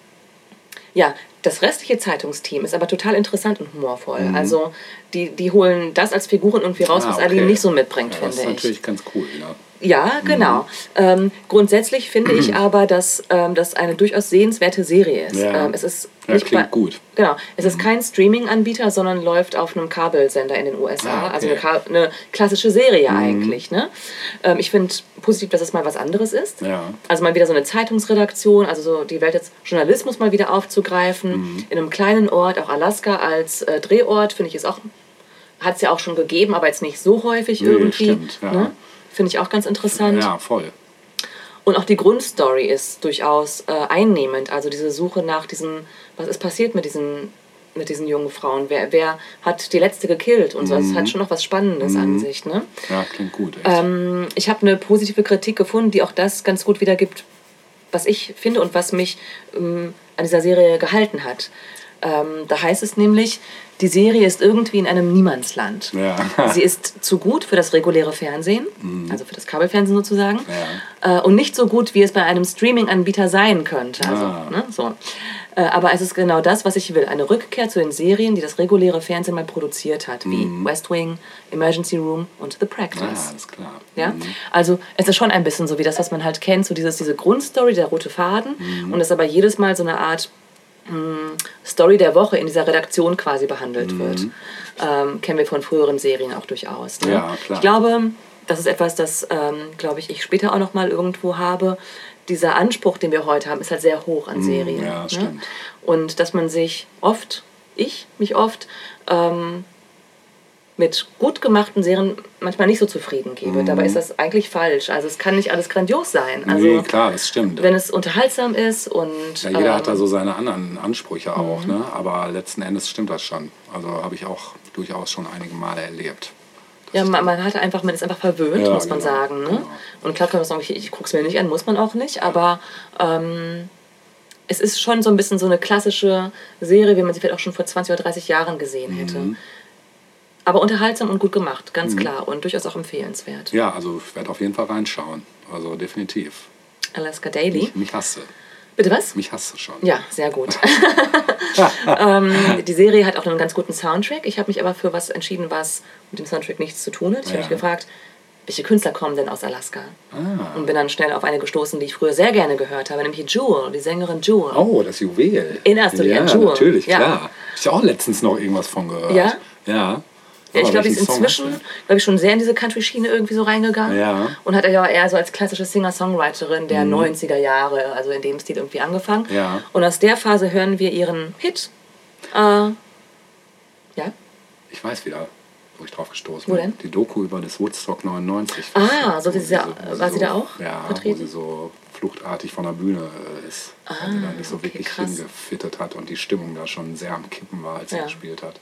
ja, das restliche Zeitungsteam ist aber total interessant und humorvoll. Also die, die holen das als Figuren irgendwie raus, Ah, was okay. Aline nicht so mitbringt, Ja, das ist finde ich. natürlich ganz cool. Ja. Ja, genau. Ähm, grundsätzlich finde ich aber, dass ähm, das eine durchaus sehenswerte Serie ist. Ja. Ähm, es ist Ja, nicht klingt gut. Genau. Es ist kein Streaming-Anbieter, sondern läuft auf einem Kabelsender in den USA. Ah, okay. Mhm. Also eine, Ka- eine klassische Serie eigentlich. Ne? Ähm, ich finde positiv, dass es mal was anderes ist. Ja. Also mal wieder so eine Zeitungsredaktion, also so die Welt des Journalismus mal wieder aufzugreifen. Mhm. In einem kleinen Ort, auch Alaska als äh, Drehort, finde ich es auch, hat es ja auch schon gegeben, aber jetzt nicht so häufig Nee, irgendwie. stimmt, ja. ne? Finde ich auch ganz interessant. ja, voll. Und auch die Grundstory ist durchaus äh, einnehmend. Also diese Suche nach diesem, was ist passiert mit diesen mit diesen jungen Frauen. Wer, wer hat die letzte gekillt und so. Das hat schon noch was Spannendes an sich. Ne? Ja, klingt gut. Ähm, ich habe eine positive Kritik gefunden, die auch das ganz gut wiedergibt, was ich finde und was mich ähm, an dieser Serie gehalten hat. Ähm, da heißt es nämlich, die Serie ist irgendwie in einem Niemandsland. Ja. *laughs* Sie ist zu gut für das reguläre Fernsehen, also für das Kabelfernsehen sozusagen, Ja. äh, und nicht so gut, wie es bei einem Streaming-Anbieter sein könnte. Also, Ah. ne, so. Äh, aber es ist genau das, was ich will. Eine Rückkehr zu den Serien, die das reguläre Fernsehen mal produziert hat, wie West Wing, Emergency Room und The Practice. ah, alles klar. Ja? Also es ist schon ein bisschen so wie das, was man halt kennt, so dieses, diese Grundstory, der rote Faden Mhm. und das aber jedes Mal so eine Art Story der Woche in dieser Redaktion quasi behandelt wird. Ähm, kennen wir von früheren Serien auch durchaus. Ne? Mhm. Ja, klar. Ich glaube, das ist etwas, das, ähm, glaube ich, ich später auch noch mal irgendwo habe. Dieser Anspruch, den wir heute haben, ist halt sehr hoch an Serien. Mhm, ja, ne? Und dass man sich oft, ich mich oft, ähm, mit gut gemachten Serien manchmal nicht so zufrieden gebe. Dabei ist das eigentlich falsch. Also es kann nicht alles grandios sein. Also Mhm. nee, klar, das stimmt. wenn es unterhaltsam ist und Ja, jeder hat da ähm, so seine anderen Ansprüche auch, Mhm. ne? aber letzten Endes stimmt das schon. Also habe ich auch durchaus schon einige Male erlebt. ja, man, man hat einfach, man ist einfach verwöhnt, Ja, muss man genau, sagen. Ne? genau. Und klar kann man sagen, ich, ich gucke es mir nicht an, muss man auch nicht, aber ähm, es ist schon so ein bisschen so eine klassische Serie, wie man sie vielleicht auch schon vor 20 oder 30 Jahren gesehen hätte. Mhm. Aber unterhaltsam und gut gemacht, ganz klar. Und durchaus auch empfehlenswert. Ja, also ich werde auf jeden Fall reinschauen. Also definitiv. Alaska Daily. Mich, mich hasst du. Bitte was? Mich hasst du schon. Ja, sehr gut. *laughs* ähm, die Serie hat auch einen ganz guten Soundtrack. Ich habe mich aber für was entschieden, was mit dem Soundtrack nichts zu tun hat. Ich habe Ja. mich gefragt, welche Künstler kommen denn aus Alaska? Ah. Und bin dann schnell auf eine gestoßen, die ich früher sehr gerne gehört habe, nämlich Jewel, die Sängerin Jewel. Oh, das Juwel. Erinnerst du dich ja, an Jewel? natürlich, Ja. klar. Hab ich auch letztens noch irgendwas von gehört. Ja? Ja. Ja, ich glaube, die ist inzwischen, glaube ich, schon sehr in diese Country-Schiene irgendwie so reingegangen. Ja. Und hat ja eher so als klassische Singer-Songwriterin der 90er Jahre, also in dem Stil irgendwie angefangen. Mhm. Ja. Und aus der Phase hören wir ihren Hit. Äh, ja? Ich weiß wieder, wo ich drauf gestoßen Wo bin. denn? Die Doku über das Woodstock 99. Ah, so Wo sie ja- wo war sie so, da auch Ja, vertreten? wo sie so fluchtartig von der Bühne äh, ist. weil sie da nicht so okay, wirklich krass. hingefittet hat und die Stimmung da schon sehr am Kippen war, als sie Ja. gespielt hat.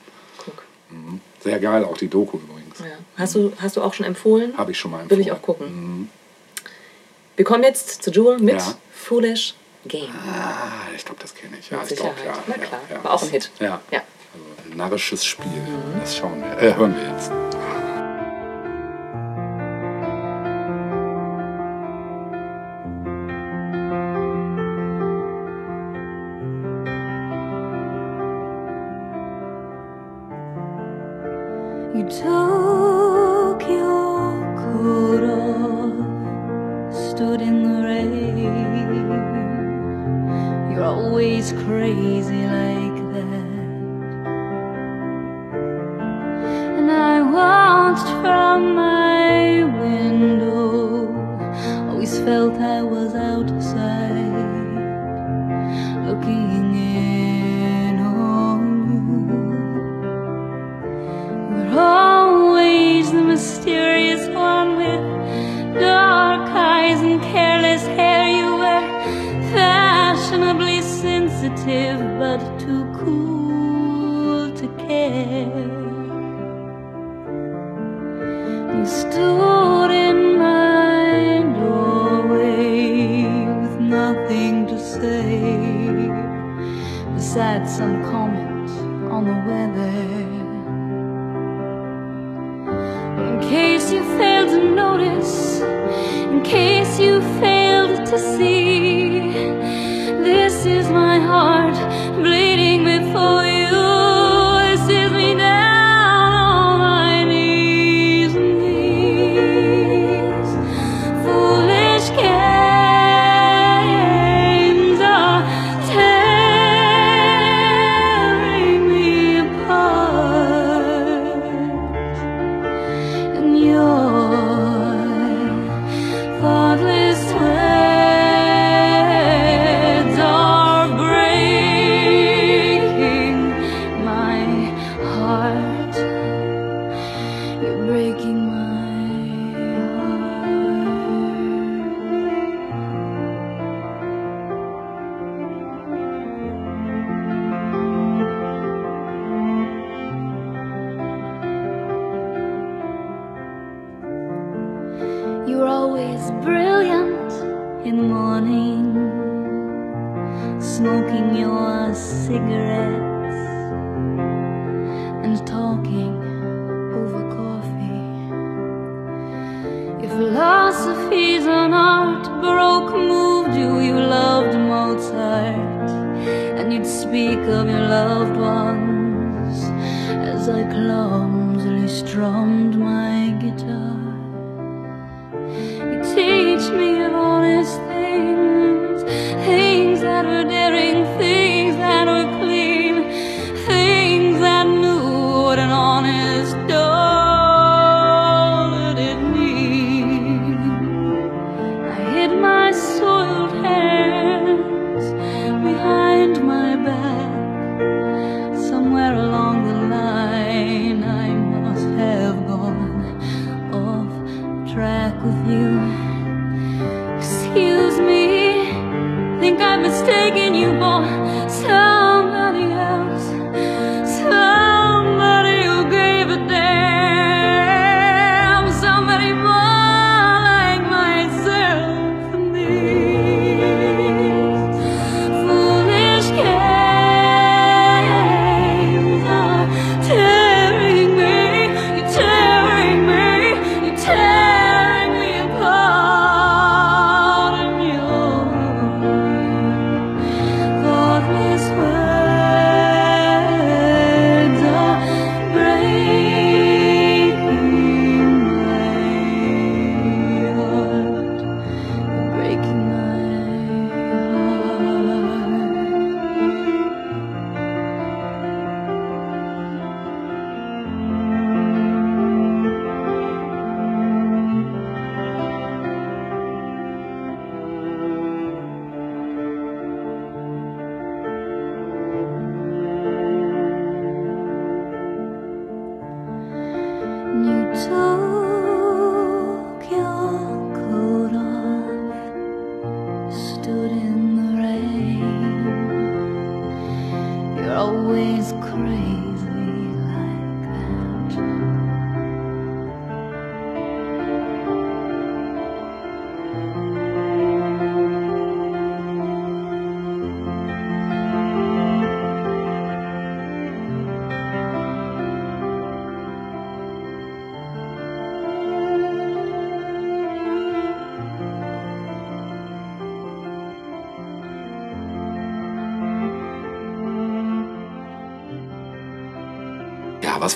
Guck. Sehr geil, auch die Doku übrigens. Ja. Hast, du, hast du auch schon empfohlen? Habe ich schon mal Will ich empfohlen. auch gucken. Wir kommen jetzt zu Jewel mit Ja. Foolish Game. Ah, ich glaube, das kenne ich. Ja, Mit ich glaube, Sicherheit. ja. Na klar, ja. war auch ein Hit. Ja. Ja. Also, ein narrisches Spiel. Das schauen wir. Äh, hören wir jetzt.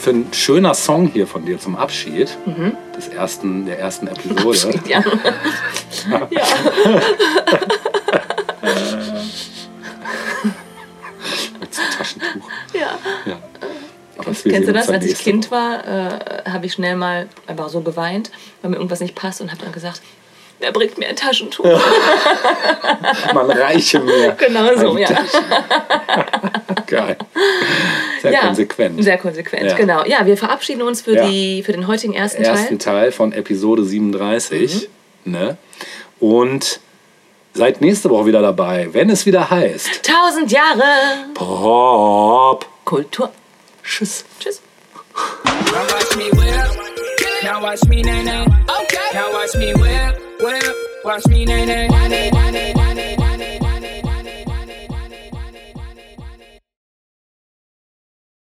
Für ein schöner Song hier von dir zum Abschied des ersten, der ersten *laughs* Episode. Ja. *laughs* ja. Mit so einem Taschentuch. ja. Ja. Kennst du das? Als ich Kind war, äh, habe ich schnell mal einfach so geweint, weil mir irgendwas nicht passt und habe dann gesagt, wer bringt mir ein Taschentuch? Woche. *laughs* Man reiche mir. Genau so, ja. Geil. Sehr ja. konsequent. Sehr konsequent, Ja. genau. Ja, wir verabschieden uns für, Ja. die, für den heutigen ersten, ersten Teil. Mhm. Teil von Episode 37. Ne? Und seid nächste Woche wieder dabei, wenn es wieder heißt Tausend Jahre Pop. Kultur. Tschüss. Tschüss. Now watch me whip. Now watch me nay nay. Okay. Now watch me whip, whip. Watch me nay nay.